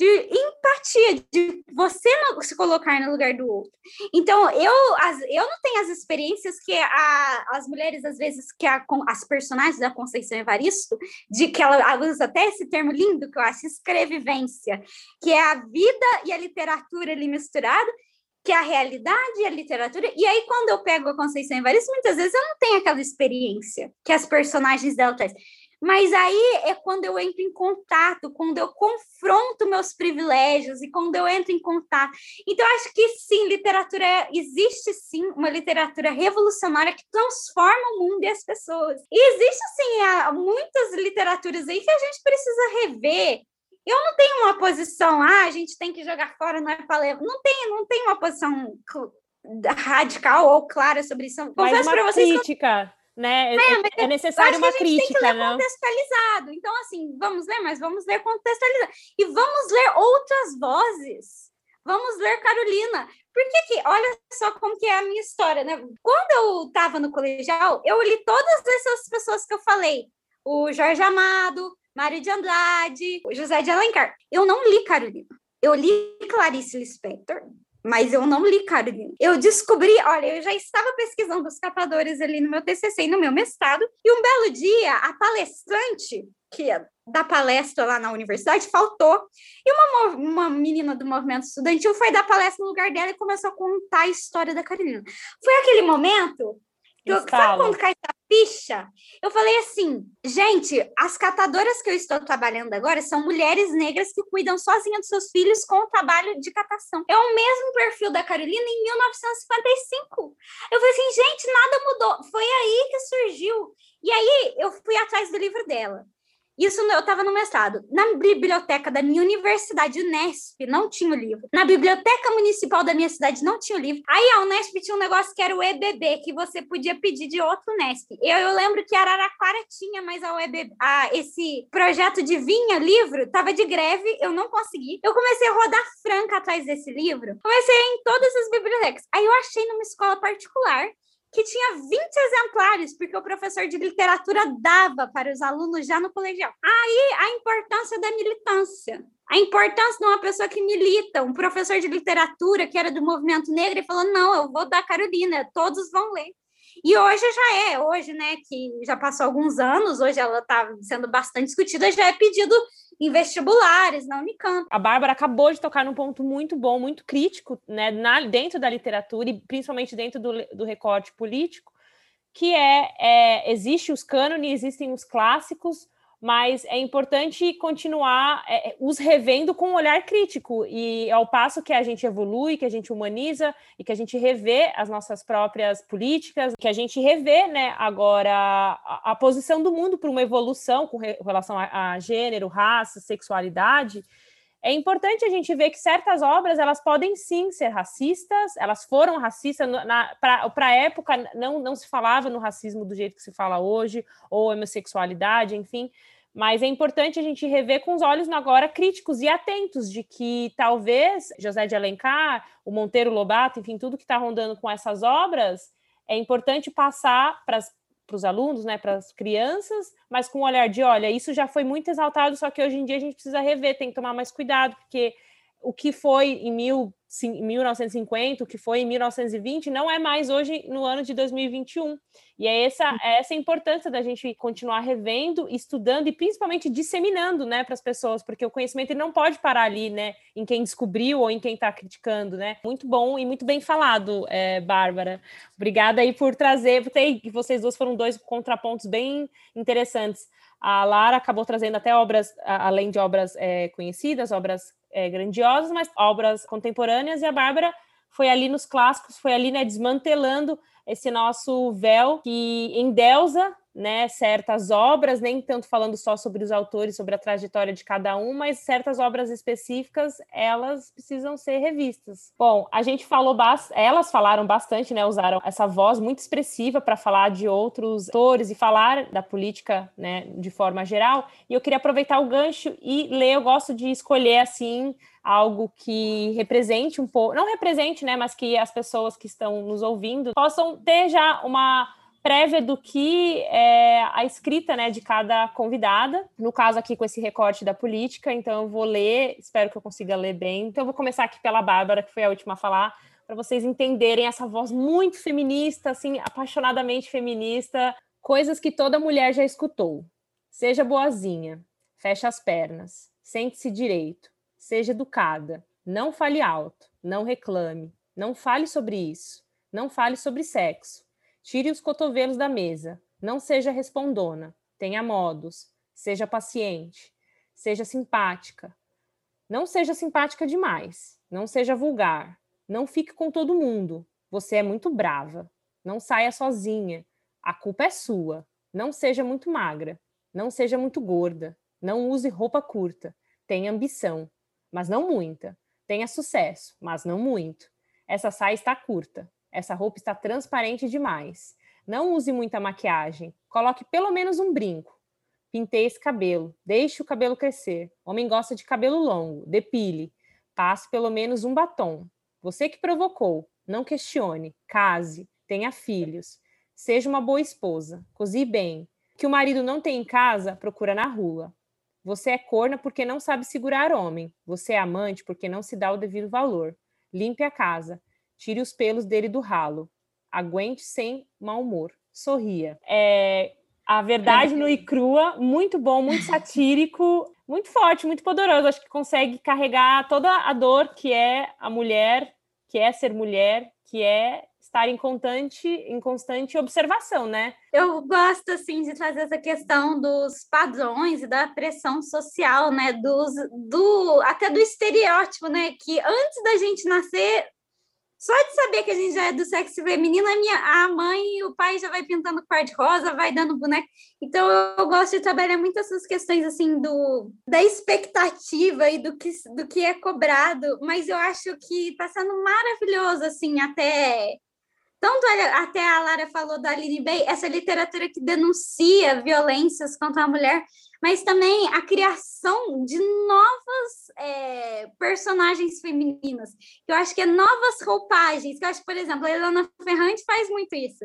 de empatia, de você se colocar no lugar do outro. Então, eu, as, eu não tenho as experiências que a, as mulheres, às vezes, que a, as personagens da Conceição Evaristo, de que ela, ela usa até esse termo lindo que eu acho, escrevivência, que é a vida e a literatura ali misturado, que é a realidade e a literatura. E aí, quando eu pego a Conceição Evaristo, muitas vezes eu não tenho aquela experiência que as personagens dela trazem. Mas aí é quando eu entro em contato, quando eu confronto meus privilégios e quando eu entro em contato. Então, acho que sim, literatura existe sim uma literatura revolucionária que transforma o mundo e as pessoas. E existe sim muitas literaturas aí que a gente precisa rever. Eu não tenho uma posição, ah, a gente tem que jogar fora, não é para levar. Não tem, não tem uma posição radical ou clara sobre isso. Confesso para vocês. Crítica né? É, é, é necessário uma crítica, né? contextualizado. Então, assim, vamos ler, mas vamos ler contextualizado. E vamos ler outras vozes. Vamos ler Carolina. Porque que, olha só como que é a minha história, né? Quando eu estava no colegial, eu li todas essas pessoas que eu falei. O Jorge Amado, Mário de Andrade, José de Alencar. Eu não li Carolina. Eu li Clarice Lispector, mas eu não li Carolina. Eu descobri, olha, eu já estava pesquisando os catadores ali no meu TCC e no meu mestrado, e um belo dia a palestrante que da palestra lá na universidade faltou, e uma, uma menina do movimento estudantil foi dar palestra no lugar dela e começou a contar a história da Carolina. Foi aquele momento eu, sabe quando cai ficha? Eu falei assim, gente, as catadoras que eu estou trabalhando agora são mulheres negras que cuidam sozinhas dos seus filhos com o trabalho de catação. É o mesmo perfil da Carolina em 1955. Eu falei assim, gente, nada mudou. Foi aí que surgiu. E aí eu fui atrás do livro dela. Isso eu estava no mestrado. Na biblioteca da minha universidade, Unesp, não tinha o livro. Na biblioteca municipal da minha cidade, não tinha o livro. Aí a Unesp tinha um negócio que era o EBB, que você podia pedir de outro Unesp. Eu, eu lembro que Araraquara tinha, mas a UEBB, a, esse projeto de vinha livro estava de greve, eu não consegui. Eu comecei a rodar franca atrás desse livro. Comecei em todas as bibliotecas. Aí eu achei numa escola particular que tinha 20 exemplares, porque o professor de literatura dava para os alunos já no colegial. Aí a importância da militância. A importância de uma pessoa que milita, um professor de literatura que era do movimento negro e falou: não, eu vou dar Carolina, todos vão ler. E hoje já é, hoje, né, que já passou alguns anos, hoje ela está sendo bastante discutida, já é pedido em vestibulares na Unicamp. A Bárbara acabou de tocar num ponto muito bom, muito crítico, né, na, dentro da literatura e principalmente dentro do, do recorte político, que é, é existe os cânones, existem os clássicos, mas é importante continuar é, é, os revendo com um olhar crítico e ao passo que a gente evolui, que a gente humaniza e que a gente revê as nossas próprias políticas, que a gente revê, né, agora a, a posição do mundo para uma evolução com re, relação a, a gênero, raça, sexualidade. É importante a gente ver que certas obras elas podem sim ser racistas, elas foram racistas para a época não, não se falava no racismo do jeito que se fala hoje, ou homossexualidade, enfim, mas é importante a gente rever com os olhos agora críticos e atentos de que talvez José de Alencar, o Monteiro Lobato, enfim, tudo que está rondando com essas obras, é importante passar para os alunos, né, para as crianças, mas com o olhar de, olha, isso já foi muito exaltado, só que hoje em dia a gente precisa rever, tem que tomar mais cuidado, porque o que foi em mil 1950, o que foi em 1920, não é mais hoje no ano de 2021. E é essa, é essa a importância da gente continuar revendo, estudando e principalmente disseminando né, para as pessoas, porque o conhecimento não pode parar ali né, em quem descobriu ou em quem está criticando. Né? Muito bom e muito bem falado, é, Bárbara. Obrigada aí por trazer, vocês duas foram dois contrapontos bem interessantes. A Lara acabou trazendo até obras, além de obras é, conhecidas, obras é, grandiosas, mas obras contemporâneas, e a Bárbara foi ali nos clássicos, foi ali né, desmantelando esse nosso véu que endeusa né, certas obras, nem tanto falando só sobre os autores, sobre a trajetória de cada um, mas certas obras específicas, elas precisam ser revistas. Bom, a gente falou, elas falaram bastante, né, usaram essa voz muito expressiva para falar de outros autores e falar da política, né, de forma geral, e eu queria aproveitar o gancho e ler, eu gosto de escolher, assim, algo que represente um pouco, não represente, né, mas que as pessoas que estão nos ouvindo possam ter já uma prévia do que é a escrita né, de cada convidada, no caso aqui com esse recorte da política, então eu vou ler, espero que eu consiga ler bem. Então eu vou começar aqui pela Bárbara, que foi a última a falar, para vocês entenderem essa voz muito feminista, assim, apaixonadamente feminista, coisas que toda mulher já escutou. Seja boazinha, feche as pernas, sente-se direito, seja educada, não fale alto, não reclame, não fale sobre isso, não fale sobre sexo Tire os cotovelos da mesa. Não seja respondona. Tenha modos. Seja paciente. Seja simpática. Não seja simpática demais. Não seja vulgar. Não fique com todo mundo. Você é muito brava. Não saia sozinha. A culpa é sua. Não seja muito magra. Não seja muito gorda. Não use roupa curta. Tenha ambição, mas não muita. Tenha sucesso, mas não muito. Essa saia está curta. Essa roupa está transparente demais. Não use muita maquiagem. Coloque pelo menos um brinco. Pintei esse cabelo. Deixe o cabelo crescer. Homem gosta de cabelo longo. Depile. Passe pelo menos um batom. Você que provocou. Não questione. Case. Tenha filhos. Seja uma boa esposa. Cozinhe bem. Que o marido não tem em casa, procura na rua. Você é corna porque não sabe segurar homem. Você é amante porque não se dá o devido valor. Limpe a casa. Tire os pelos dele do ralo. Aguente sem mau humor. Sorria. É, a verdade no e crua, muito bom, muito satírico, muito forte, muito poderoso. Acho que consegue carregar toda a dor que é a mulher, que é ser mulher, que é estar em constante, em constante observação, né? Eu gosto assim de trazer essa questão dos padrões e da pressão social, né? Dos, do até do estereótipo, né? Que antes da gente nascer só de saber que a gente já é do sexo feminino, a, minha, a mãe e o pai já vai pintando cor de rosa, vai dando boneco. Então, eu, gosto de trabalhar muito essas questões, assim, do, da expectativa e do que, do que é cobrado. Mas eu acho que está sendo maravilhoso, assim, até... Tanto até a Lara falou da Aline Bay, essa literatura que denuncia violências contra a mulher, mas também a criação de novas é, personagens femininas. Eu acho que é novas roupagens. Eu acho, por exemplo, a Helena Ferrante faz muito isso.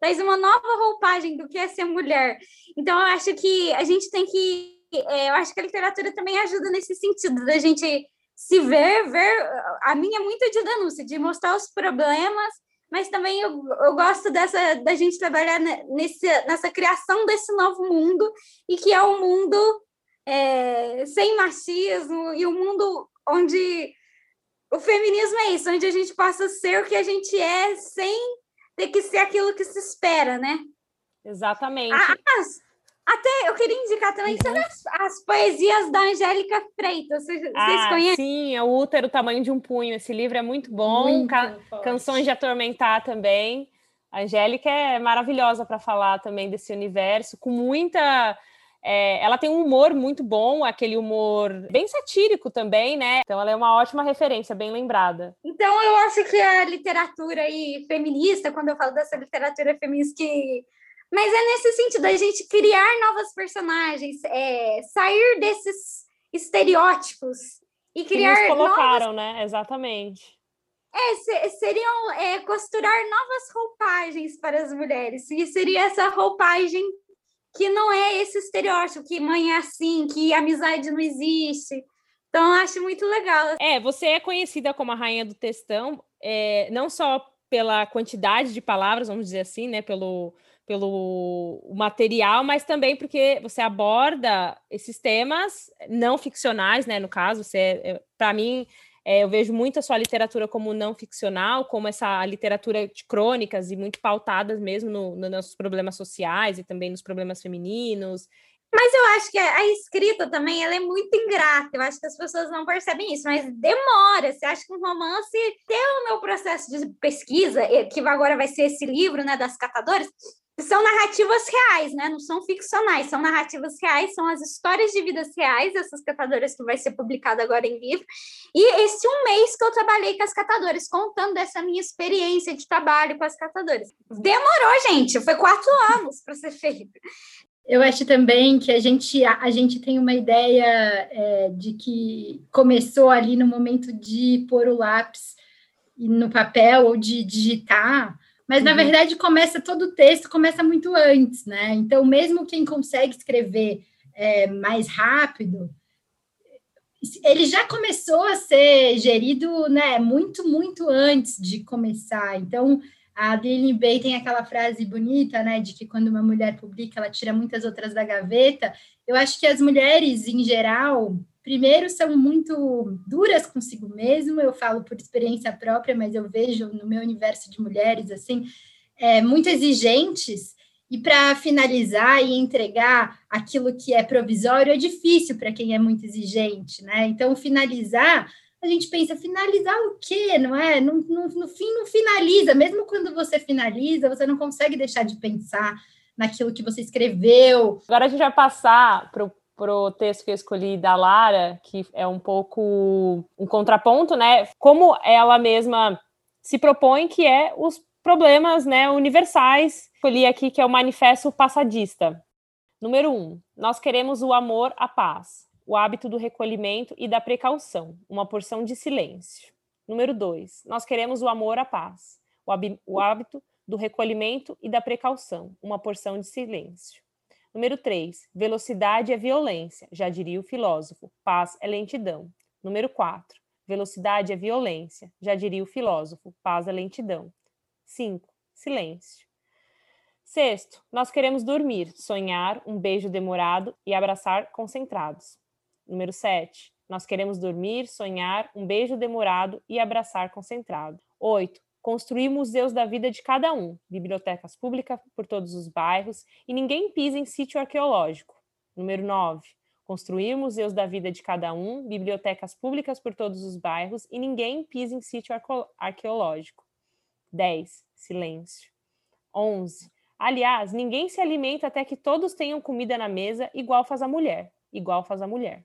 Faz uma nova roupagem do que é ser mulher. Então, eu acho que a gente tem que. É, eu acho que a literatura também ajuda nesse sentido, da gente se ver, ver. A minha é muito de denúncia, de mostrar os problemas mas também eu, eu gosto dessa da gente trabalhar nesse, nessa criação desse novo mundo e que é um mundo é, sem machismo e um mundo onde o feminismo é isso, onde a gente possa ser o que a gente é sem ter que ser aquilo que se espera, né? Exatamente. Ah, até eu queria indicar também uhum. as, as, poesias da Angélica Freitas. Vocês, ah, vocês conhecem? Sim, é o útero tamanho de um punho. Esse livro é muito bom. Muito Ca Canções de Atormentar também. A Angélica é maravilhosa para falar também desse universo, com muita. É, ela tem um humor muito bom, aquele humor bem satírico também, né? Então ela é uma ótima referência, bem lembrada. Então eu acho que a literatura aí feminista, quando eu falo dessa literatura feminista que mas é nesse sentido, a gente criar novas personagens, é, sair desses estereótipos e criar. Que nos colocaram, novas... né? Exatamente. É, seriam é, costurar novas roupagens para as mulheres. E seria essa roupagem que não é esse estereótipo, que mãe é assim, que amizade não existe. Então, acho muito legal. É, você é conhecida como a rainha do textão, é, não só pela quantidade de palavras, vamos dizer assim, né? Pelo pelo material, mas também porque você aborda esses temas não ficcionais, né? No caso, você, é, para mim, é, eu vejo muito a sua literatura como não ficcional, como essa literatura de crônicas e muito pautadas mesmo nos no nossos problemas sociais e também nos problemas femininos. Mas eu acho que a escrita também ela é muito ingrata. Eu acho que as pessoas não percebem isso, mas demora. Você acha que um romance tem o meu processo de pesquisa, que agora vai ser esse livro, né, das catadoras, são narrativas reais, né? Não são ficcionais, são narrativas reais, são as histórias de vidas reais dessas catadoras que vai ser publicado agora em livro. E esse um mês que eu trabalhei com as catadoras, contando dessa minha experiência de trabalho com as catadoras. Demorou, gente, foi quatro anos para ser feito. Eu acho também que a gente, a, a gente tem uma ideia é, de que começou ali no momento de pôr o lápis no papel ou de digitar Mas, uhum. na verdade, começa todo o texto, começa muito antes, né? Então, mesmo quem consegue escrever é, mais rápido, ele já começou a ser gerido né, muito, muito antes de começar. Então, a Adeline Bay tem aquela frase bonita, né, de que quando uma mulher publica, ela tira muitas outras da gaveta. Eu acho que as mulheres, em geral, primeiro são muito duras consigo mesmo, eu falo por experiência própria, mas eu vejo no meu universo de mulheres, assim, é, muito exigentes, e para finalizar e entregar aquilo que é provisório é difícil para quem é muito exigente, né? Então, finalizar, a gente pensa, finalizar o quê, não é? No, no, no fim, não finaliza. Mesmo quando você finaliza, você não consegue deixar de pensar naquilo que você escreveu. Agora a gente vai passar para o texto que eu escolhi da Lara, que é um pouco um contraponto, né? Como ela mesma se propõe que é os problemas né, universais. Escolhi aqui que é o Manifesto Passadista. Número um, nós queremos o amor à paz, o hábito do recolhimento e da precaução, uma porção de silêncio. Número dois, nós queremos o amor à paz, o hábito do recolhimento e da precaução, uma porção de silêncio. Número 3. Velocidade é violência, já diria o filósofo. Paz é lentidão. Número 4. Velocidade é violência, já diria o filósofo. Paz é lentidão. 5. Silêncio. Sexto, nós queremos dormir, sonhar, um beijo demorado e abraçar concentrados. Número 7. Nós queremos dormir, sonhar, um beijo demorado e abraçar concentrado. 8. Construir museus da vida de cada um, bibliotecas públicas por todos os bairros e ninguém pisa em sítio arqueológico. Número 9. Construir museus da vida de cada um, bibliotecas públicas por todos os bairros e ninguém pisa em sítio arqueológico. 10. Silêncio. 11. Aliás, ninguém se alimenta até que todos tenham comida na mesa, igual faz a mulher. Igual faz a mulher.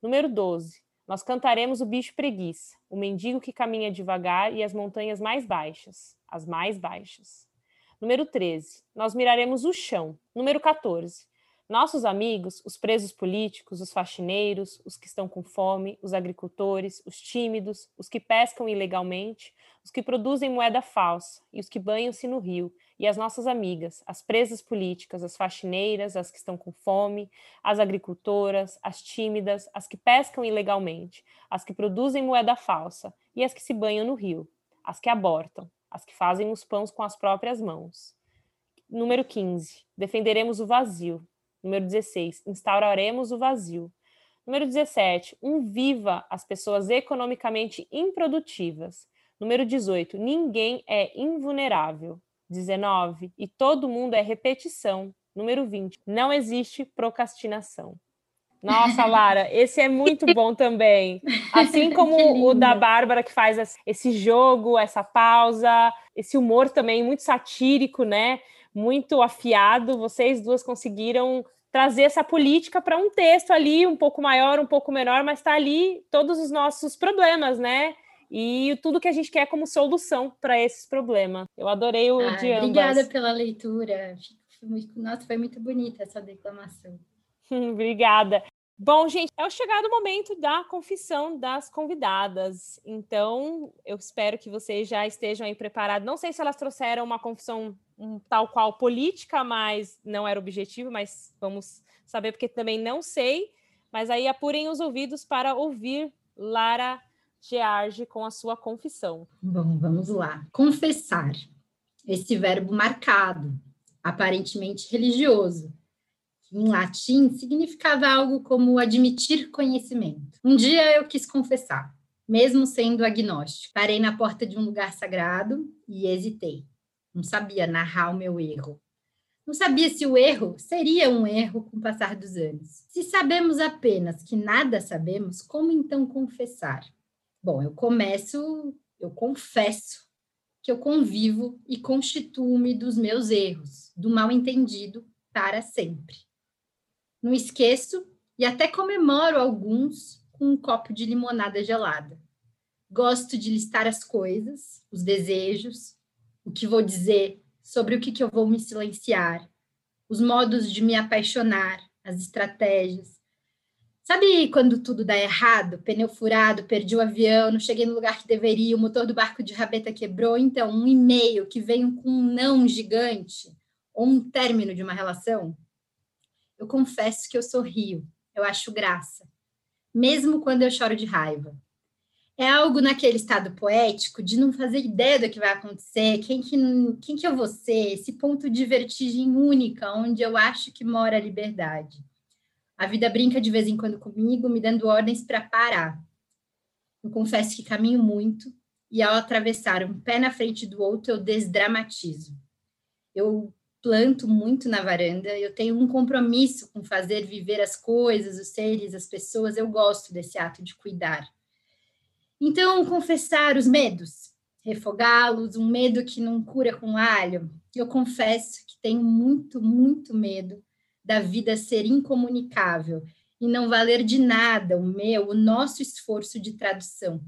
Número 12. Nós cantaremos o bicho preguiça, o mendigo que caminha devagar e as montanhas mais baixas, as mais baixas. Número 13. Nós miraremos o chão. Número 14. Nossos amigos, os presos políticos, os faxineiros, os que estão com fome, os agricultores, os tímidos, os que pescam ilegalmente, os que produzem moeda falsa e os que banham-se no rio, e as nossas amigas, as presas políticas, as faxineiras, as que estão com fome, as agricultoras, as tímidas, as que pescam ilegalmente, as que produzem moeda falsa e as que se banham no rio, as que abortam, as que fazem os pães com as próprias mãos. Número 15. Defenderemos o vazio, Número 16, instauraremos o vazio. Número 17, um viva as pessoas economicamente improdutivas. Número 18, ninguém é invulnerável. 19, e todo mundo é repetição. Número 20, não existe procrastinação. Nossa, Lara, esse é muito bom também. Assim como o da Bárbara, que faz esse jogo, essa pausa, esse humor também muito satírico, né? muito afiado, vocês duas conseguiram trazer essa política para um texto ali um pouco maior, um pouco menor, mas está ali todos os nossos problemas, né? E tudo que a gente quer como solução para esses problemas. Eu adorei o ah, de ambas. Obrigada pela leitura. Nossa, foi muito bonita essa declamação. obrigada. Bom, gente, é o chegado o momento da confissão das convidadas. Então, eu espero que vocês já estejam aí preparados. Não sei se elas trouxeram uma confissão um, tal qual política, mas não era objetivo, mas vamos saber, porque também não sei. Mas aí apurem os ouvidos para ouvir Lara Gearge com a sua confissão. Bom, vamos lá. Confessar. Esse verbo marcado, aparentemente religioso em latim, significava algo como admitir conhecimento. Um dia eu quis confessar, mesmo sendo agnóstico. Parei na porta de um lugar sagrado e hesitei. Não sabia narrar o meu erro. Não sabia se o erro seria um erro com o passar dos anos. Se sabemos apenas que nada sabemos, como então confessar? Bom, eu começo, eu confesso que eu convivo e constituo-me dos meus erros, do mal entendido para sempre. Não esqueço e até comemoro alguns com um copo de limonada gelada. Gosto de listar as coisas, os desejos, o que vou dizer, sobre o que, que eu vou me silenciar, os modos de me apaixonar, as estratégias. Sabe quando tudo dá errado? Pneu furado, perdi o avião, não cheguei no lugar que deveria, o motor do barco de rabeta quebrou. Então, um e-mail que vem com um não gigante ou um término de uma relação? Eu confesso que eu sorrio, eu acho graça, mesmo quando eu choro de raiva. É algo naquele estado poético de não fazer ideia do que vai acontecer, quem que, quem que eu vou ser, esse ponto de vertigem única, onde eu acho que mora a liberdade. A vida brinca de vez em quando comigo, me dando ordens para parar. Eu confesso que caminho muito e ao atravessar um pé na frente do outro, eu desdramatizo. Eu planto muito na varanda, eu tenho um compromisso com fazer viver as coisas, os seres, as pessoas, eu gosto desse ato de cuidar. Então, confessar os medos, refogá-los, um medo que não cura com alho. Eu confesso que tenho muito, muito medo da vida ser incomunicável e não valer de nada o meu, o nosso esforço de tradução.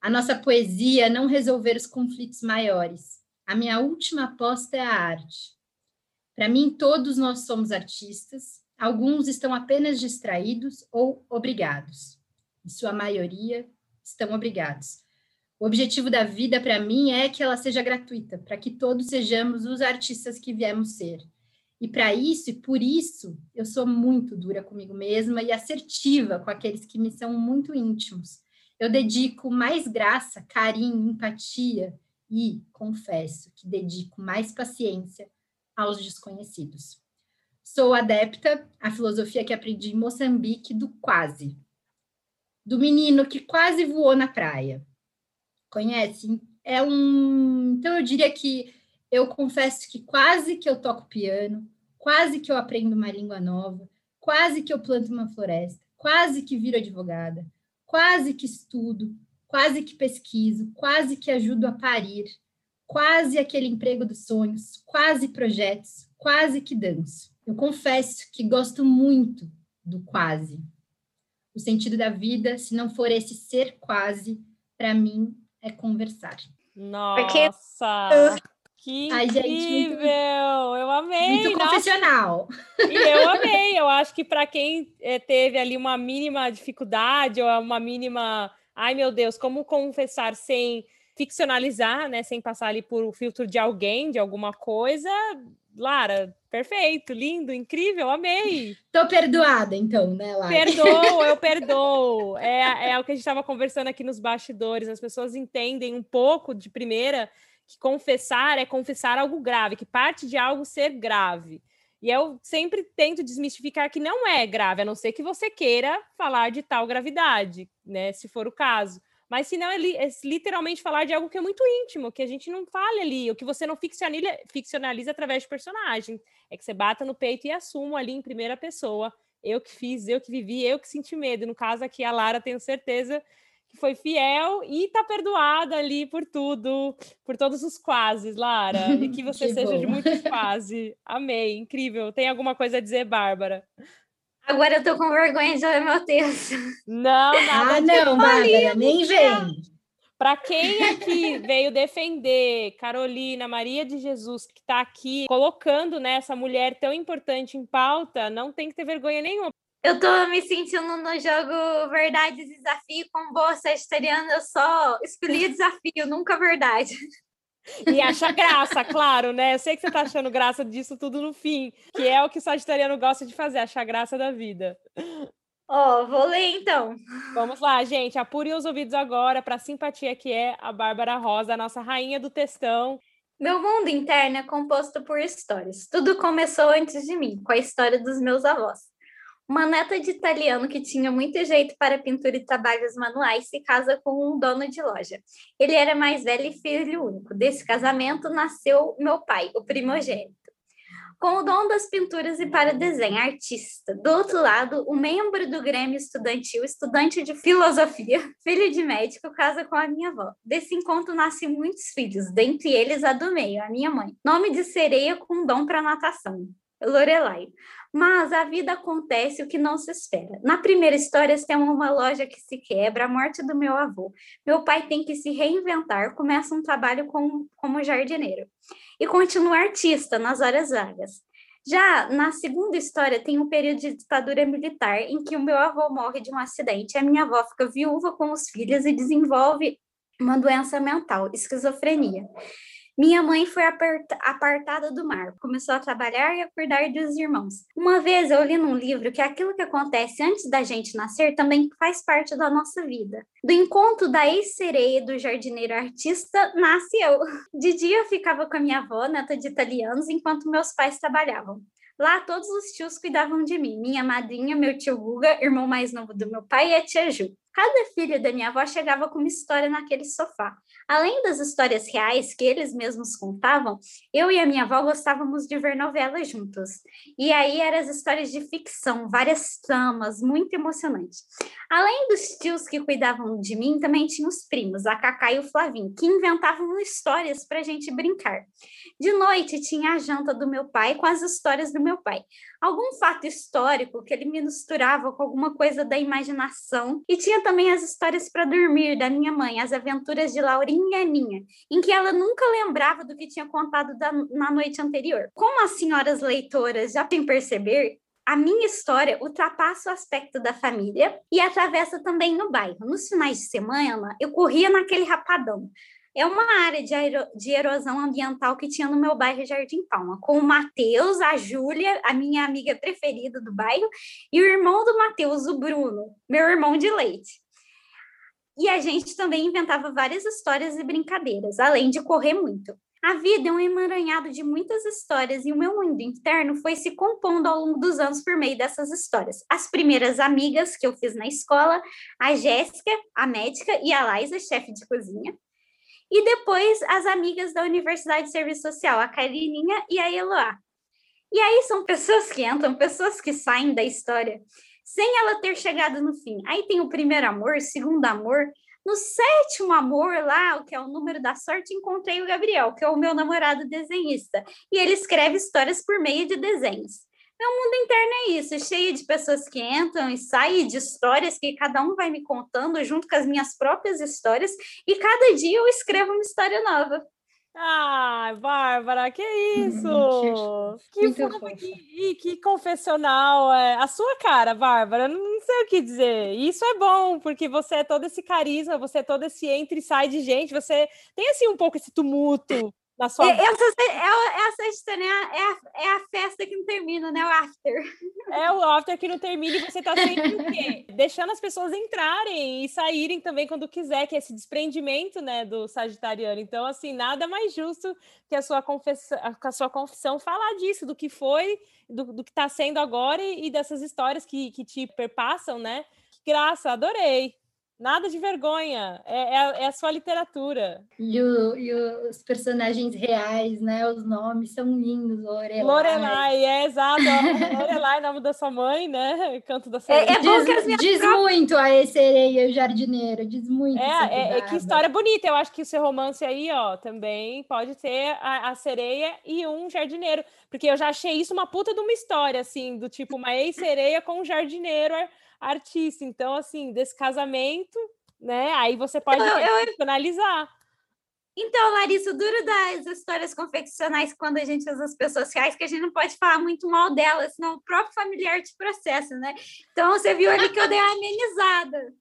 A nossa poesia não resolver os conflitos maiores. A minha última aposta é a arte. Para mim, todos nós somos artistas, alguns estão apenas distraídos ou obrigados. Em sua maioria, estão obrigados. O objetivo da vida, para mim, é que ela seja gratuita, para que todos sejamos os artistas que viemos ser e para isso e por isso eu sou muito dura comigo mesma e assertiva com aqueles que me são muito íntimos. Eu dedico mais graça, carinho, empatia e confesso que dedico mais paciência aos desconhecidos. Sou adepta à filosofia que aprendi em Moçambique do quase, do menino que quase voou na praia. Conhece? É um. Então eu diria que eu confesso que quase que eu toco piano, quase que eu aprendo uma língua nova, quase que eu planto uma floresta, quase que viro advogada, quase que estudo, quase que pesquiso, quase que ajudo a parir, quase aquele emprego dos sonhos, quase projetos, quase que danço. Eu confesso que gosto muito do quase. O sentido da vida, se não for esse ser quase, para mim é conversar. Nossa! Porque que Ai, incrível! Gente, muito, eu amei! Muito profissional. E eu amei. Eu acho que para quem é, teve ali uma mínima dificuldade ou uma mínima, ai meu Deus, como confessar sem ficcionalizar, né, sem passar ali por o filtro de alguém, de alguma coisa, Lara, perfeito, lindo, incrível, amei. Tô perdoada, então, né, Lara? Perdoo, eu perdoo. É, é o que a gente estava conversando aqui nos bastidores. As pessoas entendem um pouco de primeira que confessar é confessar algo grave, que parte de algo ser grave. E eu sempre tento desmistificar que não é grave, a não ser que você queira falar de tal gravidade, né? Se for o caso. Mas se não, é, li é literalmente falar de algo que é muito íntimo, que a gente não fale ali, o que você não ficcionaliza através de personagem. É que você bata no peito e assuma ali em primeira pessoa. Eu que fiz, eu que vivi, eu que senti medo. No caso aqui, a Lara, tenho certeza que foi fiel e tá perdoada ali por tudo, por todos os quases, Lara. E que você que seja bom. de muitos quase. Amei, incrível. Tem alguma coisa a dizer, Bárbara? Agora eu tô com vergonha de ler meu texto. Não, nada ah, não, Bárbara, nem vem. Para quem aqui veio defender Carolina, Maria de Jesus, que está aqui colocando né, essa mulher tão importante em pauta, não tem que ter vergonha nenhuma. Eu tô me sentindo no jogo Verdade e Desafio com boa sagitariana, eu só escolhi desafio, nunca verdade. E acha graça, claro, né? Eu sei que você tá achando graça disso tudo no fim, que é o que o sagitariano gosta de fazer, achar graça da vida. Ó, oh, vou ler então. Vamos lá, gente. Apure os ouvidos agora para a simpatia que é a Bárbara Rosa, a nossa rainha do textão. Meu mundo interno é composto por histórias. Tudo começou antes de mim, com a história dos meus avós. Uma neta de italiano que tinha muito jeito para pintura e trabalhos manuais se casa com um dono de loja. Ele era mais velho e filho único. Desse casamento nasceu meu pai, o primogênito. Com o dom das pinturas e para desenho, artista. Do outro lado, o um membro do Grêmio Estudantil, estudante de filosofia, filho de médico, casa com a minha avó. Desse encontro nascem muitos filhos, dentre eles a do meio, a minha mãe. Nome de sereia com dom para natação. Lorelai. Mas a vida acontece o que não se espera. Na primeira história, temos uma loja que se quebra, a morte do meu avô. Meu pai tem que se reinventar, começa um trabalho com, como jardineiro. E continua artista nas horas vagas. Já na segunda história, tem um período de ditadura militar em que o meu avô morre de um acidente, a minha avó fica viúva com os filhos e desenvolve uma doença mental, esquizofrenia. Minha mãe foi apartada do mar, começou a trabalhar e a cuidar dos irmãos. Uma vez eu li num livro que aquilo que acontece antes da gente nascer também faz parte da nossa vida. Do encontro da ex-sereia do jardineiro artista, nasce eu. De dia eu ficava com a minha avó, neta de italianos, enquanto meus pais trabalhavam. Lá, todos os tios cuidavam de mim. Minha madrinha, meu tio Guga, irmão mais novo do meu pai, e a tia Ju. Cada filho da minha avó chegava com uma história naquele sofá. Além das histórias reais que eles mesmos contavam, eu e a minha avó gostávamos de ver novelas juntos. E aí eram as histórias de ficção, várias tramas, muito emocionantes. Além dos tios que cuidavam de mim, também tinha os primos, a Cacá e o Flavinho, que inventavam histórias para a gente brincar. De noite tinha a janta do meu pai com as histórias do meu pai algum fato histórico que ele misturava com alguma coisa da imaginação. E tinha também as histórias para dormir da minha mãe, as aventuras de Laurinha e Aninha, em que ela nunca lembrava do que tinha contado da, na noite anterior. Como as senhoras leitoras já podem perceber, a minha história ultrapassa o aspecto da família e atravessa também no bairro. Nos finais de semana, eu corria naquele rapadão, é uma área de, de erosão ambiental que tinha no meu bairro Jardim Palma, com o Matheus, a Júlia, a minha amiga preferida do bairro, e o irmão do Matheus, o Bruno, meu irmão de leite. E a gente também inventava várias histórias e brincadeiras, além de correr muito. A vida é um emaranhado de muitas histórias e o meu mundo interno foi se compondo ao longo dos anos por meio dessas histórias. As primeiras amigas que eu fiz na escola, a Jéssica, a médica, e a Laisa, chefe de cozinha. E depois as amigas da Universidade de Serviço Social, a Carininha e a Eloá. E aí são pessoas que entram, pessoas que saem da história sem ela ter chegado no fim. Aí tem o primeiro amor, o segundo amor. No sétimo amor, lá, o que é o número da sorte, encontrei o Gabriel, que é o meu namorado desenhista. E ele escreve histórias por meio de desenhos. Meu mundo interno é isso, cheio de pessoas que entram e saem, de histórias que cada um vai me contando junto com as minhas próprias histórias, e cada dia eu escrevo uma história nova. Ai, Bárbara, que isso? que fofa, que, que confessional. É. A sua cara, Bárbara, não sei o que dizer. Isso é bom, porque você é todo esse carisma, você é todo esse entra e sai de gente, você tem assim um pouco esse tumulto na sua... Essa, é, essa história é a, é a festa que não termina, né? O after. É o after que não termina e você tá sempre o quê? Deixando as pessoas entrarem e saírem também quando quiser, que é esse desprendimento, né, do sagitariano. Então, assim, nada mais justo que a sua confissão, a sua confissão falar disso, do que foi, do, do que está sendo agora e, e, dessas histórias que, que te perpassam, né? Que graça, adorei. Nada de vergonha, é, é, é a sua literatura. E, o, e, os personagens reais, né? Os nomes são lindos, Lorelai. Lorelai, é exato. Lorelai, nome da sua mãe, né? Canto da sereia. É, é bom diz, diz próprias... muito a sereia e o jardineiro, diz muito. É, é, é, que história bonita. Eu acho que o seu romance aí, ó, também pode ter a, a sereia e um jardineiro. Porque eu já achei isso uma puta de uma história, assim, do tipo uma ex-sereia com um jardineiro artista. Então, assim, desse casamento, né? Aí você pode finalizar. Então, Larissa, o duro das histórias confeccionais quando a gente usa as pessoas sociais, que a gente não pode falar muito mal delas, senão o próprio familiar te processa, né? Então, você viu ali que eu dei uma amenizada.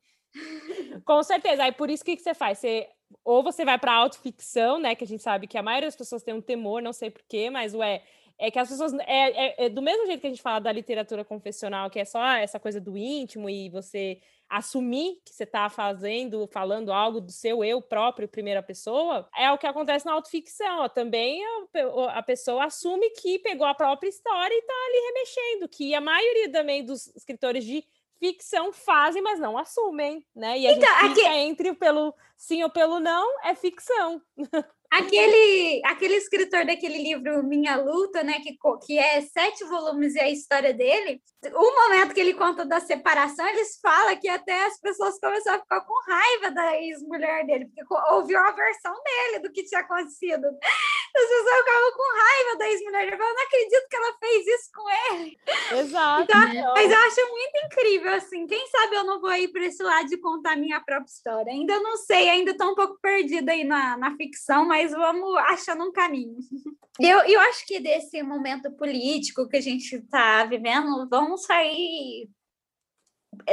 Com certeza. Aí, por isso, o que, que você faz? Você, ou você vai para autoficção, né? Que a gente sabe que a maioria das pessoas tem um temor, não sei porquê, mas, ué, é que as pessoas. É, é, é, do mesmo jeito que a gente fala da literatura confessional, que é só essa coisa do íntimo e você assumir que você está fazendo, falando algo do seu eu próprio, primeira pessoa, é o que acontece na autoficção. Também a, a pessoa assume que pegou a própria história e está ali remexendo, que a maioria também dos escritores de ficção fazem, mas não assumem, né? E a então, gente fica aqui... entre pelo sim ou pelo não, é ficção. Aquele, aquele escritor daquele livro Minha Luta, né, que, que é sete volumes e a história dele, o momento que ele conta da separação, eles falam que até as pessoas começaram a ficar com raiva da ex-mulher dele, porque ouviu a versão dele do que tinha acontecido. As pessoas ficavam com raiva da ex-mulher dele, eu não acredito que ela fez isso com ele. Exato. Então, mas eu acho muito incrível, assim, quem sabe eu não vou ir para esse lado de contar minha própria história. Ainda não sei, ainda estou um pouco perdida aí na, na ficção, mas mas vamos achando um caminho. Eu, eu acho que desse momento político que a gente está vivendo, vamos sair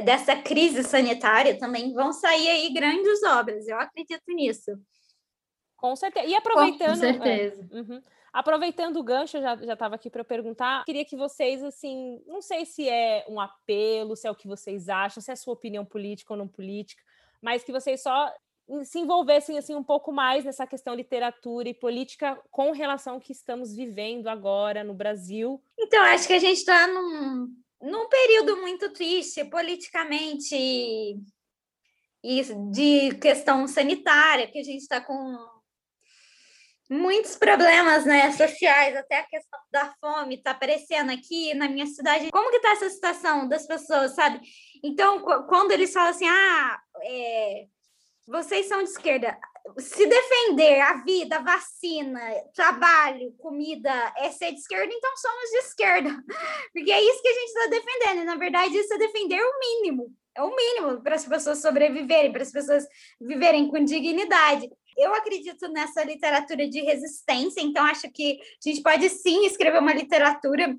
dessa crise sanitária também, vão sair aí grandes obras, eu acredito nisso. Com certeza. E aproveitando. Com certeza. É, uhum. Aproveitando o gancho, eu já estava aqui para perguntar, queria que vocês, assim, não sei se é um apelo, se é o que vocês acham, se é a sua opinião política ou não política, mas que vocês só se envolvessem assim um pouco mais nessa questão literatura e política com relação ao que estamos vivendo agora no Brasil. Então, acho que a gente está num, num período muito triste politicamente e de questão sanitária, que a gente está com muitos problemas né, sociais, até a questão da fome está aparecendo aqui na minha cidade. Como que está essa situação das pessoas, sabe? Então, quando eles falam assim, ah, é, vocês são de esquerda, se defender a vida, vacina, trabalho, comida é ser de esquerda, então somos de esquerda. Porque é isso que a gente está defendendo. E, na verdade, isso é defender o mínimo. É o mínimo para as pessoas sobreviverem, para as pessoas viverem com dignidade. Eu acredito nessa literatura de resistência, então acho que a gente pode sim escrever uma literatura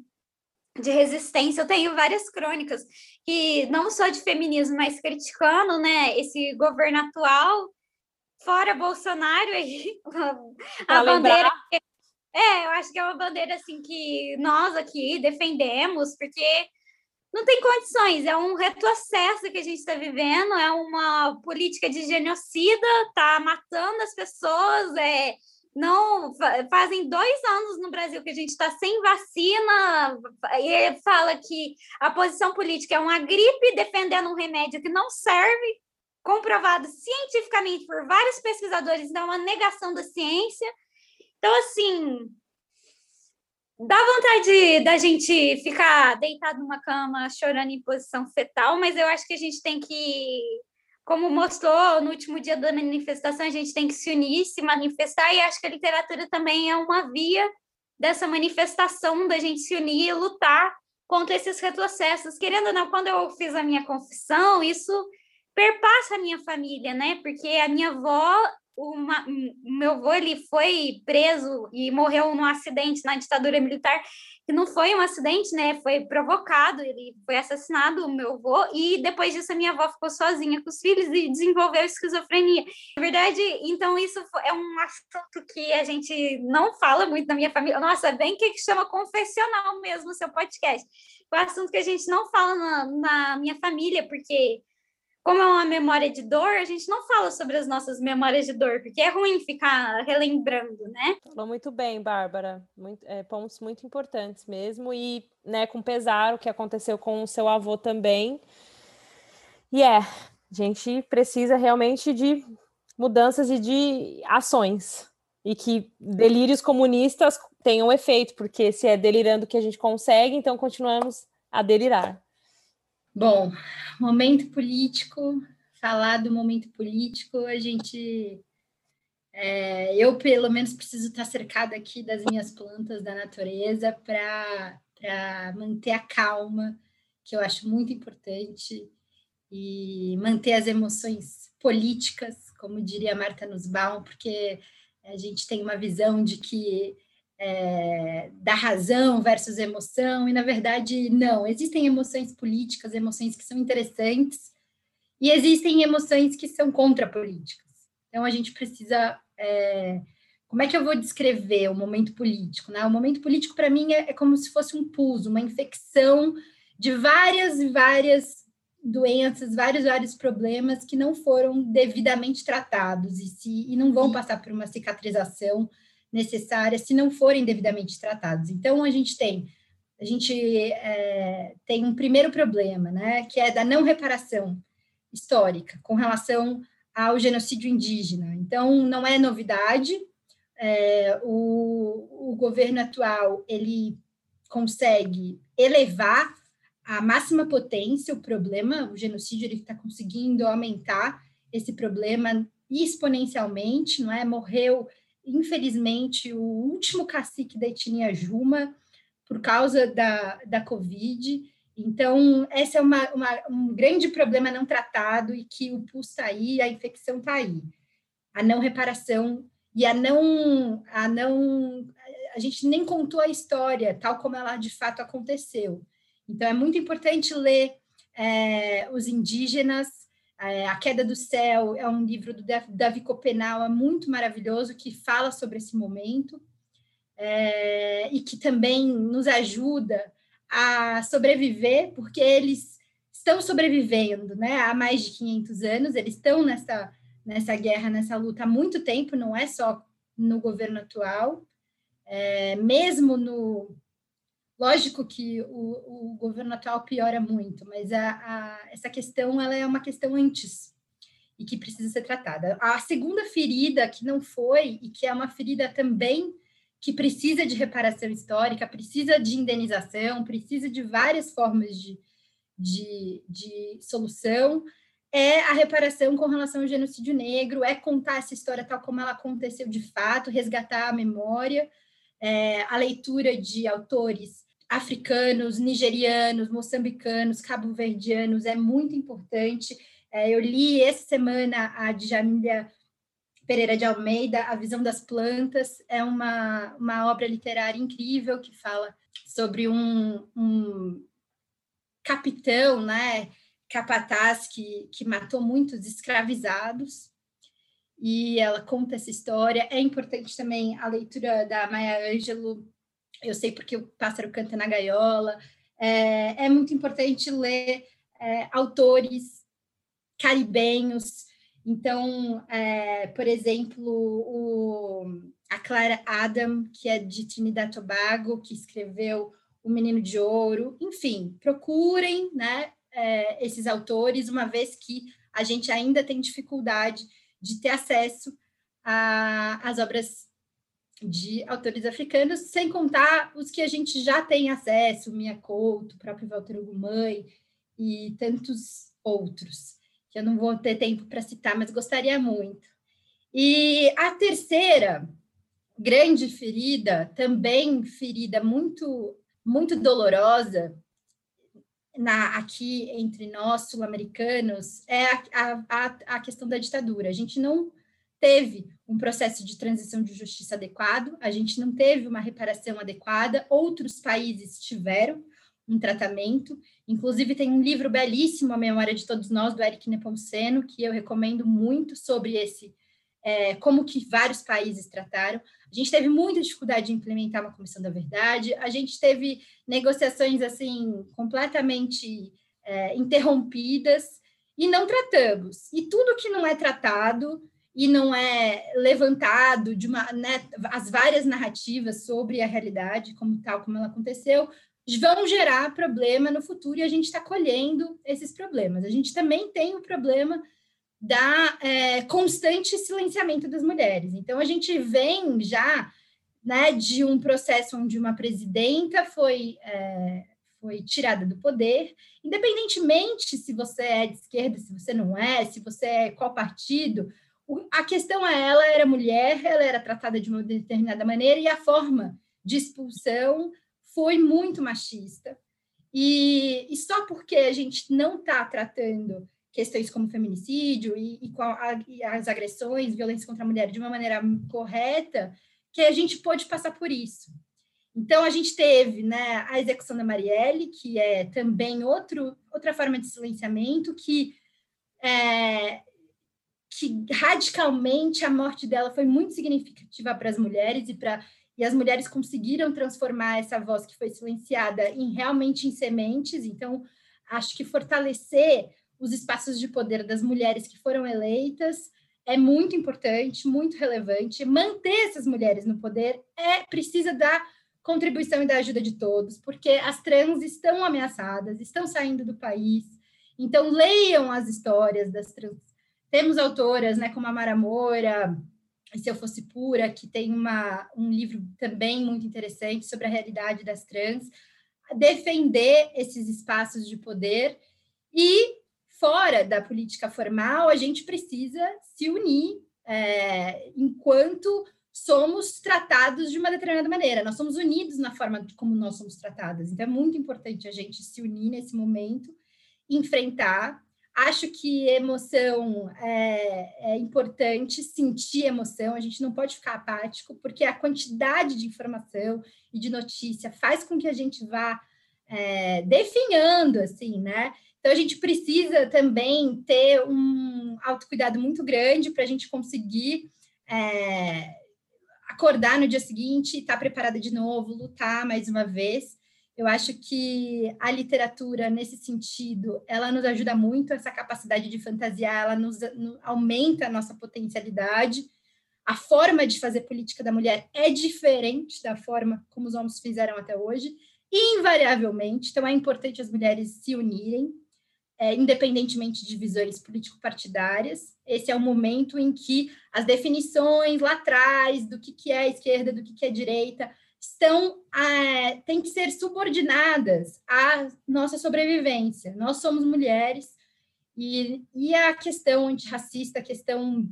de resistência. Eu tenho várias crônicas que não só de feminismo, mas criticando, né, esse governo atual, fora Bolsonaro aí, a, a bandeira é, eu acho que é uma bandeira assim que nós aqui defendemos, porque não tem condições, é um retrocesso que a gente está vivendo, é uma política de genocida, tá matando as pessoas, é não fazem dois anos no Brasil que a gente está sem vacina e fala que a posição política é uma gripe defendendo um remédio que não serve, comprovado cientificamente por vários pesquisadores, é uma negação da ciência. Então, assim, dá vontade da gente ficar deitado numa cama chorando em posição fetal, mas eu acho que a gente tem que como mostrou no último dia da manifestação, a gente tem que se unir, se manifestar, e acho que a literatura também é uma via dessa manifestação, da gente se unir e lutar contra esses retrocessos. Querendo ou não, quando eu fiz a minha confissão, isso perpassa a minha família, né? Porque a minha avó uma, meu avô ele foi preso e morreu num acidente na ditadura militar, que não foi um acidente, né? Foi provocado, ele foi assassinado, o meu avô, e depois disso a minha avó ficou sozinha com os filhos e desenvolveu esquizofrenia. Na verdade, então isso é um assunto que a gente não fala muito na minha família. Nossa, bem que chama confessional mesmo o seu podcast. Um assunto que a gente não fala na, na minha família, porque como é uma memória de dor, a gente não fala sobre as nossas memórias de dor, porque é ruim ficar relembrando, né? Falou muito bem, Bárbara. Muito, é, pontos muito importantes mesmo. E, né, com pesar, o que aconteceu com o seu avô também. E é, a gente precisa realmente de mudanças e de ações. E que delírios comunistas tenham efeito, porque se é delirando que a gente consegue, então continuamos a delirar. Bom, momento político, falar do momento político, a gente. É, eu, pelo menos, preciso estar cercada aqui das minhas plantas da natureza para manter a calma, que eu acho muito importante, e manter as emoções políticas, como diria Marta Nussbaum, porque a gente tem uma visão de que é, da razão versus emoção, e na verdade, não. Existem emoções políticas, emoções que são interessantes, e existem emoções que são contrapolíticas. Então, a gente precisa. É, como é que eu vou descrever o momento político? Né? O momento político, para mim, é, é como se fosse um pus, uma infecção de várias e várias doenças, vários vários problemas que não foram devidamente tratados e, se, e não vão passar por uma cicatrização necessárias se não forem devidamente tratados. Então, a gente tem a gente é, tem um primeiro problema, né, que é da não reparação histórica com relação ao genocídio indígena. Então, não é novidade. É, o, o governo atual ele consegue elevar a máxima potência o problema, o genocídio ele está conseguindo aumentar esse problema exponencialmente, não é? Morreu infelizmente, o último cacique da etnia Juma por causa da, da Covid. Então, esse é uma, uma, um grande problema não tratado e que o pus está aí, a infecção está aí. A não reparação e a não a não a gente nem contou a história tal como ela de fato aconteceu. Então é muito importante ler é, os indígenas. É, a Queda do Céu é um livro do Davi Copenau, muito maravilhoso que fala sobre esse momento é, e que também nos ajuda a sobreviver, porque eles estão sobrevivendo, né? Há mais de 500 anos, eles estão nessa nessa guerra, nessa luta há muito tempo, não é só no governo atual, é, mesmo no. Lógico que o, o, governo atual piora muito, mas a, a, essa questão ela é uma questão antes e que precisa ser tratada. A segunda ferida que não foi e que é uma ferida também que precisa de reparação histórica, precisa de indenização, precisa de várias formas de, de, de solução, é a reparação com relação ao genocídio negro, é contar essa história tal como ela aconteceu de fato, resgatar a memória, é, a leitura de autores africanos, nigerianos, moçambicanos, cabo-verdianos é muito importante. É, eu li essa semana a Djamília Pereira de Almeida, A Visão das Plantas, é uma, uma obra literária incrível que fala sobre um, um capitão, né, capataz que, que matou muitos escravizados, e ela conta essa história. É importante também a leitura da Maya Angelou, eu sei porque o pássaro canta na gaiola. É, é muito importante ler é, autores caribenhos. Então, é, por exemplo, o, a Clara Adam, que é de Trinidad e Tobago, que escreveu O Menino de Ouro. Enfim, procurem né, é, esses autores, uma vez que a gente ainda tem dificuldade de ter acesso às obras de autores africanos, sem contar os que a gente já tem acesso, Mia Couto, o próprio Walter Ugumãe e tantos outros, que eu não vou ter tempo para citar, mas gostaria muito. E a terceira grande ferida, também ferida muito muito dolorosa, na, aqui entre nós, sul-americanos, é a, a, a questão da ditadura. A gente não teve um processo de transição de justiça adequado, a gente não teve uma reparação adequada, outros países tiveram um tratamento. Inclusive, tem um livro belíssimo, A Memória de Todos Nós, do Eric Nepomuceno, que eu recomendo muito sobre esse, é, como que vários países trataram. A gente teve muita dificuldade de implementar uma comissão da verdade, a gente teve negociações assim completamente é, interrompidas e não tratamos. E tudo que não é tratado e não é levantado de uma, né, as várias narrativas sobre a realidade, como tal como ela aconteceu, vão gerar problema no futuro e a gente está colhendo esses problemas. A gente também tem o problema da é, constante silenciamento das mulheres. Então, a gente vem já né, de um processo onde uma presidenta foi, é, foi tirada do poder, independentemente se você é de esquerda, se você não é, se você é qual partido, a questão é ela era mulher, ela era tratada de uma determinada maneira e a forma de expulsão foi muito machista. E, e só porque a gente não está tratando questões como feminicídio e, e, a, e, as agressões, violência contra a mulher de uma maneira correta, que a gente pôde passar por isso. Então, a gente teve né, a execução da Marielle, que é também outro, outra forma de silenciamento, que, é, que radicalmente a morte dela foi muito significativa para as mulheres e para e as mulheres conseguiram transformar essa voz que foi silenciada em realmente em sementes. Então, acho que fortalecer os espaços de poder das mulheres que foram eleitas é muito importante, muito relevante. Manter essas mulheres no poder é precisa da contribuição e da ajuda de todos, porque as trans estão ameaçadas, estão saindo do país. Então leiam as histórias das trans. Temos autoras, né, como a Mara Moura, se eu fosse pura, que tem uma, um livro também muito interessante sobre a realidade das trans, defender esses espaços de poder e fora da política formal, a gente precisa se unir é, enquanto somos tratados de uma determinada maneira. Nós somos unidos na forma como nós somos tratadas. Então, é muito importante a gente se unir nesse momento, enfrentar Acho que emoção é, é, importante, sentir emoção, a gente não pode ficar apático, porque a quantidade de informação e de notícia faz com que a gente vá é, definhando, assim, né? Então, a gente precisa também ter um autocuidado muito grande para a gente conseguir é, acordar no dia seguinte, estar tá preparada de novo, lutar mais uma vez. Eu acho que a literatura, nesse sentido, ela nos ajuda muito, essa capacidade de fantasiar, ela nos, aumenta a nossa potencialidade. A forma de fazer política da mulher é diferente da forma como os homens fizeram até hoje, invariavelmente. Então, é importante as mulheres se unirem, é, independentemente de visões político-partidárias. Esse é o momento em que as definições lá atrás do que, que é esquerda, do que, que é direita, estão é, têm que ser subordinadas à nossa sobrevivência. Nós somos mulheres e, e a questão antirracista, a questão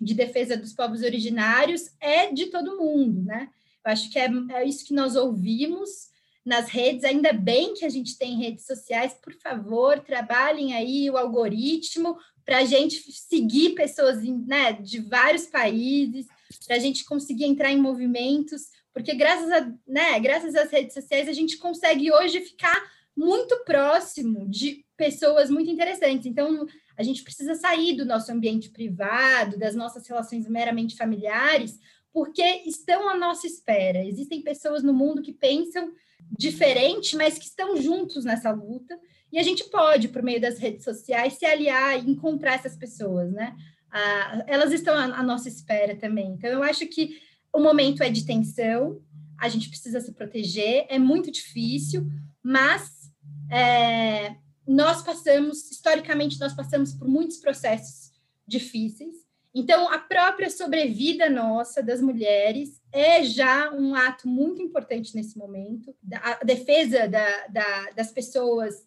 de defesa dos povos originários é de todo mundo, né? Eu acho que é, é isso que nós ouvimos nas redes. Ainda bem que a gente tem redes sociais. Por favor, trabalhem aí o algoritmo para a gente seguir pessoas né, de vários países, para a gente conseguir entrar em movimentos porque graças, a, né, graças às redes sociais a gente consegue hoje ficar muito próximo de pessoas muito interessantes. Então, a gente precisa sair do nosso ambiente privado, das nossas relações meramente familiares, porque estão à nossa espera. Existem pessoas no mundo que pensam diferente, mas que estão juntos nessa luta, e a gente pode, por meio das redes sociais, se aliar e encontrar essas pessoas, né? Ah, elas estão à, à nossa espera também. Então, eu acho que o momento é de tensão, a gente precisa se proteger, é muito difícil, mas é, nós passamos, historicamente, nós passamos por muitos processos difíceis. Então, a própria sobrevida nossa, das mulheres, é já um ato muito importante nesse momento. A defesa da, da, das pessoas,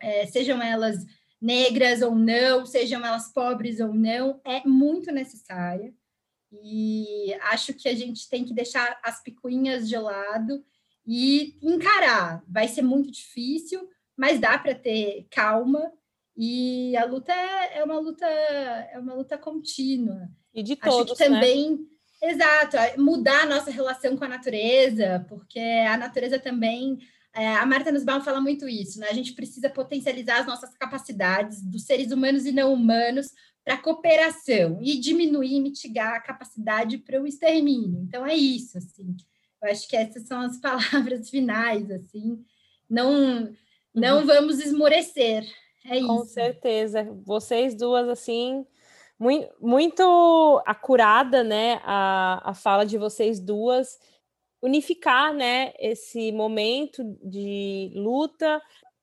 é, sejam elas negras ou não, sejam elas pobres ou não, é muito necessária. E acho que a gente tem que deixar as picuinhas de lado e encarar. Vai ser muito difícil, mas dá para ter calma. E a luta é, é, uma luta é uma luta contínua. E de todos, acho que também né? Exato, mudar a nossa relação com a natureza, porque a natureza também. É, a Marta Nussbaum fala muito isso, né? A gente precisa potencializar as nossas capacidades dos seres humanos e não humanos para a cooperação e diminuir e mitigar a capacidade para o extermínio. Então é isso, assim. Eu acho que essas são as palavras finais, assim. Não não uhum. vamos esmorecer. É isso. Com certeza. Vocês duas assim, muito, muito acurada, né, a, a fala de vocês duas unificar, né, esse momento de luta,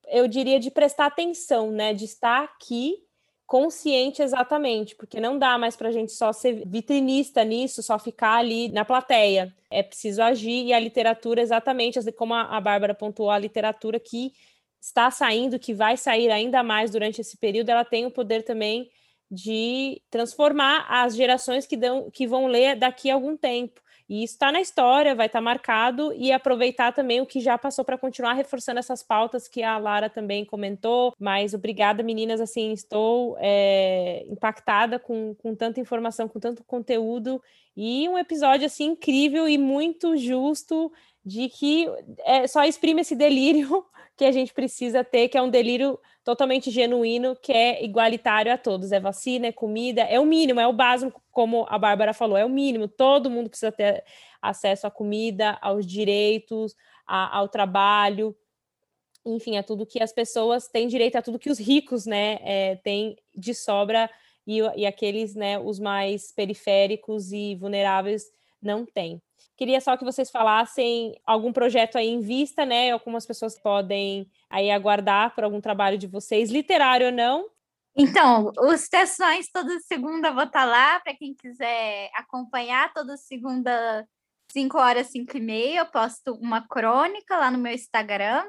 eu diria de prestar atenção, né, de estar aqui consciente exatamente, porque não dá mais para a gente só ser vitrinista nisso, só ficar ali na plateia. É preciso agir e a literatura, exatamente, assim como a Bárbara pontuou, a literatura que está saindo, que vai sair ainda mais durante esse período, ela tem o poder também de transformar as gerações que, dão, que vão ler daqui a algum tempo. E isso está na história, vai estar tá marcado e aproveitar também o que já passou para continuar reforçando essas pautas que a Lara também comentou. Mas obrigada, meninas. Assim, estou é, impactada com, com tanta informação, com tanto conteúdo e um episódio assim incrível e muito justo de que é, só exprime esse delírio que a gente precisa ter, que é um delírio totalmente genuíno, que é igualitário a todos. É vacina, é comida, é o mínimo, é o básico, como a Bárbara falou, é o mínimo. Todo mundo precisa ter acesso à comida, aos direitos, a, ao trabalho, enfim, a tudo que as pessoas têm direito, a tudo que os ricos, né, é, têm de sobra e, e aqueles, né, os mais periféricos e vulneráveis não têm. Queria só que vocês falassem algum projeto aí em vista, né? Algumas pessoas podem aí aguardar por algum trabalho de vocês, literário ou não. Então, os sessões toda segunda vou estar tá lá, para quem quiser acompanhar, toda segunda, 5 horas, 5 e meia, eu posto uma crônica lá no meu Instagram.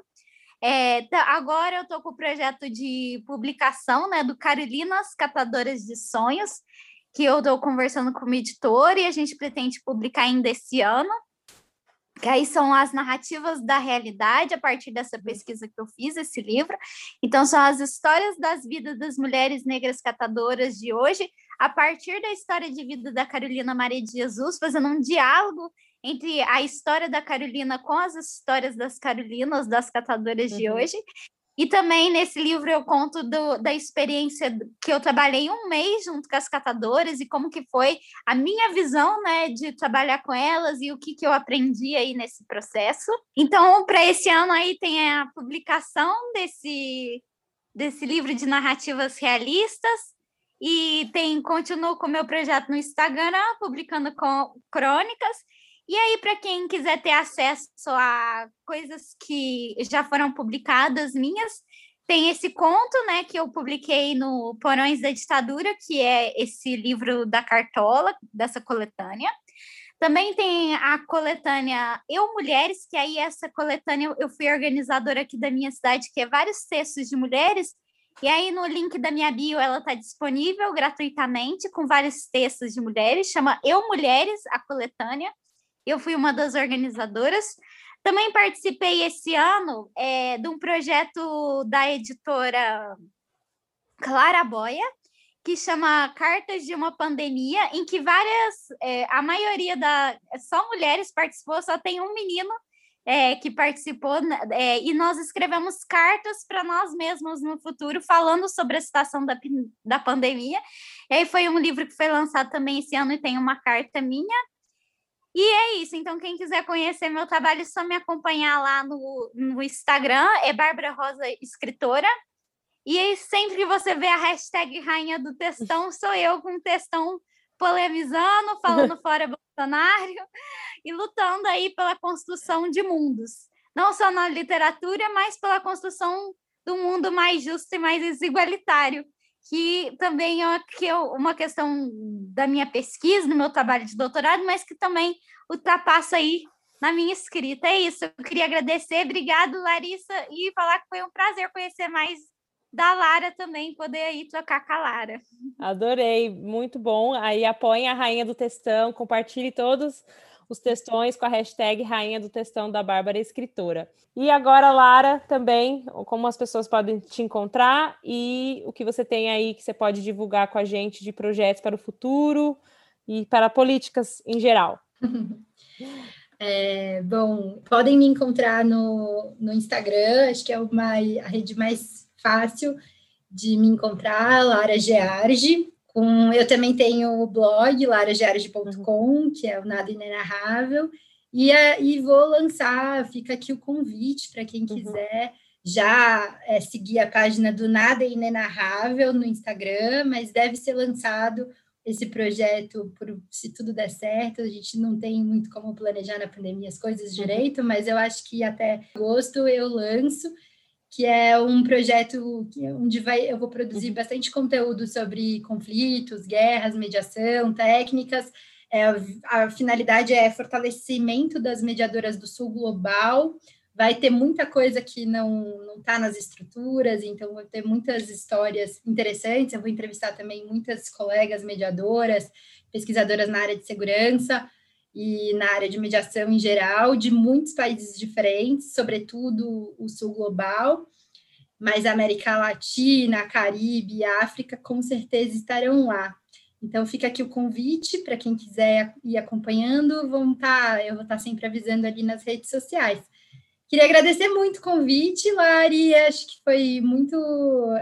É, tá, agora eu estou com o projeto de publicação né, do Carolinas Catadoras de Sonhos, que eu estou conversando com o editor e a gente pretende publicar ainda esse ano. que aí são as narrativas da realidade, a partir dessa uhum. pesquisa que eu fiz, esse livro. Então, são as histórias das vidas das mulheres negras catadoras de hoje, a partir da história de vida da Carolina Maria de Jesus, fazendo um diálogo entre a história da Carolina com as histórias das Carolinas, das catadoras uhum. de hoje. E também nesse livro eu conto do, da experiência que eu trabalhei um mês junto com as catadoras e como que foi a minha visão, né, de trabalhar com elas e o que, que eu aprendi aí nesse processo. Então, para esse ano aí tem a publicação desse, desse livro de narrativas realistas e tem continuo com o meu projeto no Instagram, publicando com crônicas e aí, para quem quiser ter acesso a coisas que já foram publicadas minhas, tem esse conto, né, que eu publiquei no Porões da Ditadura, que é esse livro da Cartola, dessa coletânea. Também tem a coletânea Eu Mulheres, que aí essa coletânea eu fui organizadora aqui da minha cidade, que é vários textos de mulheres. E aí no link da minha bio ela está disponível gratuitamente com vários textos de mulheres, chama Eu Mulheres, a coletânea eu fui uma das organizadoras. Também participei esse ano é, de um projeto da editora Clara Boia, que chama Cartas de uma Pandemia, em que várias, é, a maioria da, só mulheres participou, só tem um menino é, que participou, né, é, e nós escrevemos cartas para nós mesmos no futuro, falando sobre a situação da, da pandemia. E aí foi um livro que foi lançado também esse ano e tem uma carta minha. E é isso. Então, quem quiser conhecer meu trabalho, é só me acompanhar lá no, no Instagram, é Bárbara Rosa Escritora. E aí, sempre que você vê a hashtag Rainha do Textão, sou eu com o textão polemizando, falando fora Bolsonaro e lutando aí pela construção de mundos. Não só na literatura, mas pela construção do mundo mais justo e mais igualitário que também é uma questão da minha pesquisa, no meu trabalho de doutorado, mas que também ultrapassa aí na minha escrita. É isso, eu queria agradecer, obrigado, Larissa, e falar que foi um prazer conhecer mais da Lara também, poder aí trocar com a Lara. Adorei, muito bom. Aí apoiem a Rainha do Textão, compartilhe todos os textões com a hashtag Rainha do Textão da Bárbara Escritora. E agora, Lara, também, como as pessoas podem te encontrar e o que você tem aí que você pode divulgar com a gente de projetos para o futuro e para políticas em geral. É, bom, podem me encontrar no, no Instagram, acho que é uma, a rede mais fácil de me encontrar, Lara Gearge, com, eu também tenho o blog, laragearge.com, que é o Nada Inenarrável, e, a, e vou lançar, fica aqui o convite para quem uhum. quiser já é, seguir a página do Nada Inenarrável no Instagram, mas deve ser lançado esse projeto, por, se tudo der certo, a gente não tem muito como planejar na pandemia as coisas uhum. direito, mas eu acho que até agosto eu lanço, que é um projeto onde vai, eu vou produzir uhum. bastante conteúdo sobre conflitos, guerras, mediação, técnicas. É, a finalidade é fortalecimento das mediadoras do Sul global. Vai ter muita coisa que não está nas estruturas, então vai ter muitas histórias interessantes. Eu vou entrevistar também muitas colegas mediadoras, pesquisadoras na área de segurança e na área de mediação em geral, de muitos países diferentes, sobretudo o sul global, mas a América Latina, Caribe África com certeza estarão lá. Então fica aqui o convite para quem quiser ir acompanhando, vão tá, eu vou estar tá sempre avisando ali nas redes sociais. Queria agradecer muito o convite, Lari. Acho que foi muito.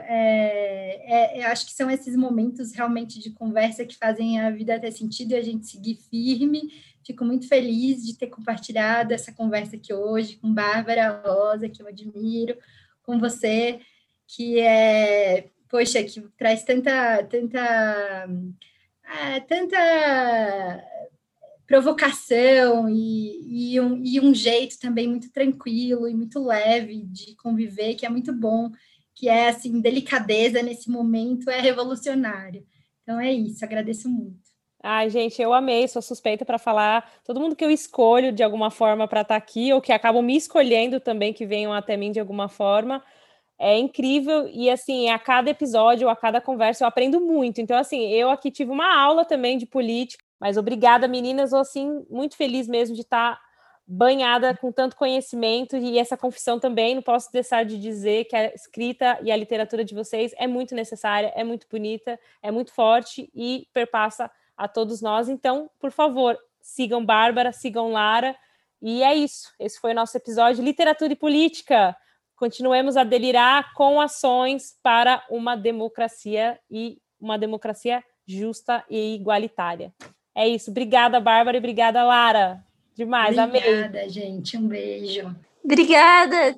É, é, acho que são esses momentos realmente de conversa que fazem a vida ter sentido e a gente seguir firme. Fico muito feliz de ter compartilhado essa conversa aqui hoje com Bárbara Rosa, que eu admiro, com você, que é, poxa, que traz tanta, tanta, ah, tanta provocação e, e, um, e um jeito também muito tranquilo e muito leve de conviver, que é muito bom, que é assim, delicadeza nesse momento é revolucionário. Então é isso, agradeço muito. Ai, gente, eu amei, sou suspeita para falar. Todo mundo que eu escolho de alguma forma para estar tá aqui, ou que acabam me escolhendo também, que venham até mim de alguma forma, é incrível. E assim, a cada episódio, a cada conversa, eu aprendo muito. Então, assim, eu aqui tive uma aula também de política, mas obrigada, meninas. Eu, assim, muito feliz mesmo de estar tá banhada com tanto conhecimento e essa confissão também. Não posso deixar de dizer que a escrita e a literatura de vocês é muito necessária, é muito bonita, é muito forte e perpassa a todos nós. Então, por favor, sigam Bárbara, sigam Lara. E é isso. Esse foi o nosso episódio Literatura e Política. Continuemos a delirar com ações para uma democracia e uma democracia justa e igualitária. É isso. Obrigada, Bárbara, e obrigada, Lara. Demais, Obrigada, amei. Obrigada, gente. Um beijo. Obrigada.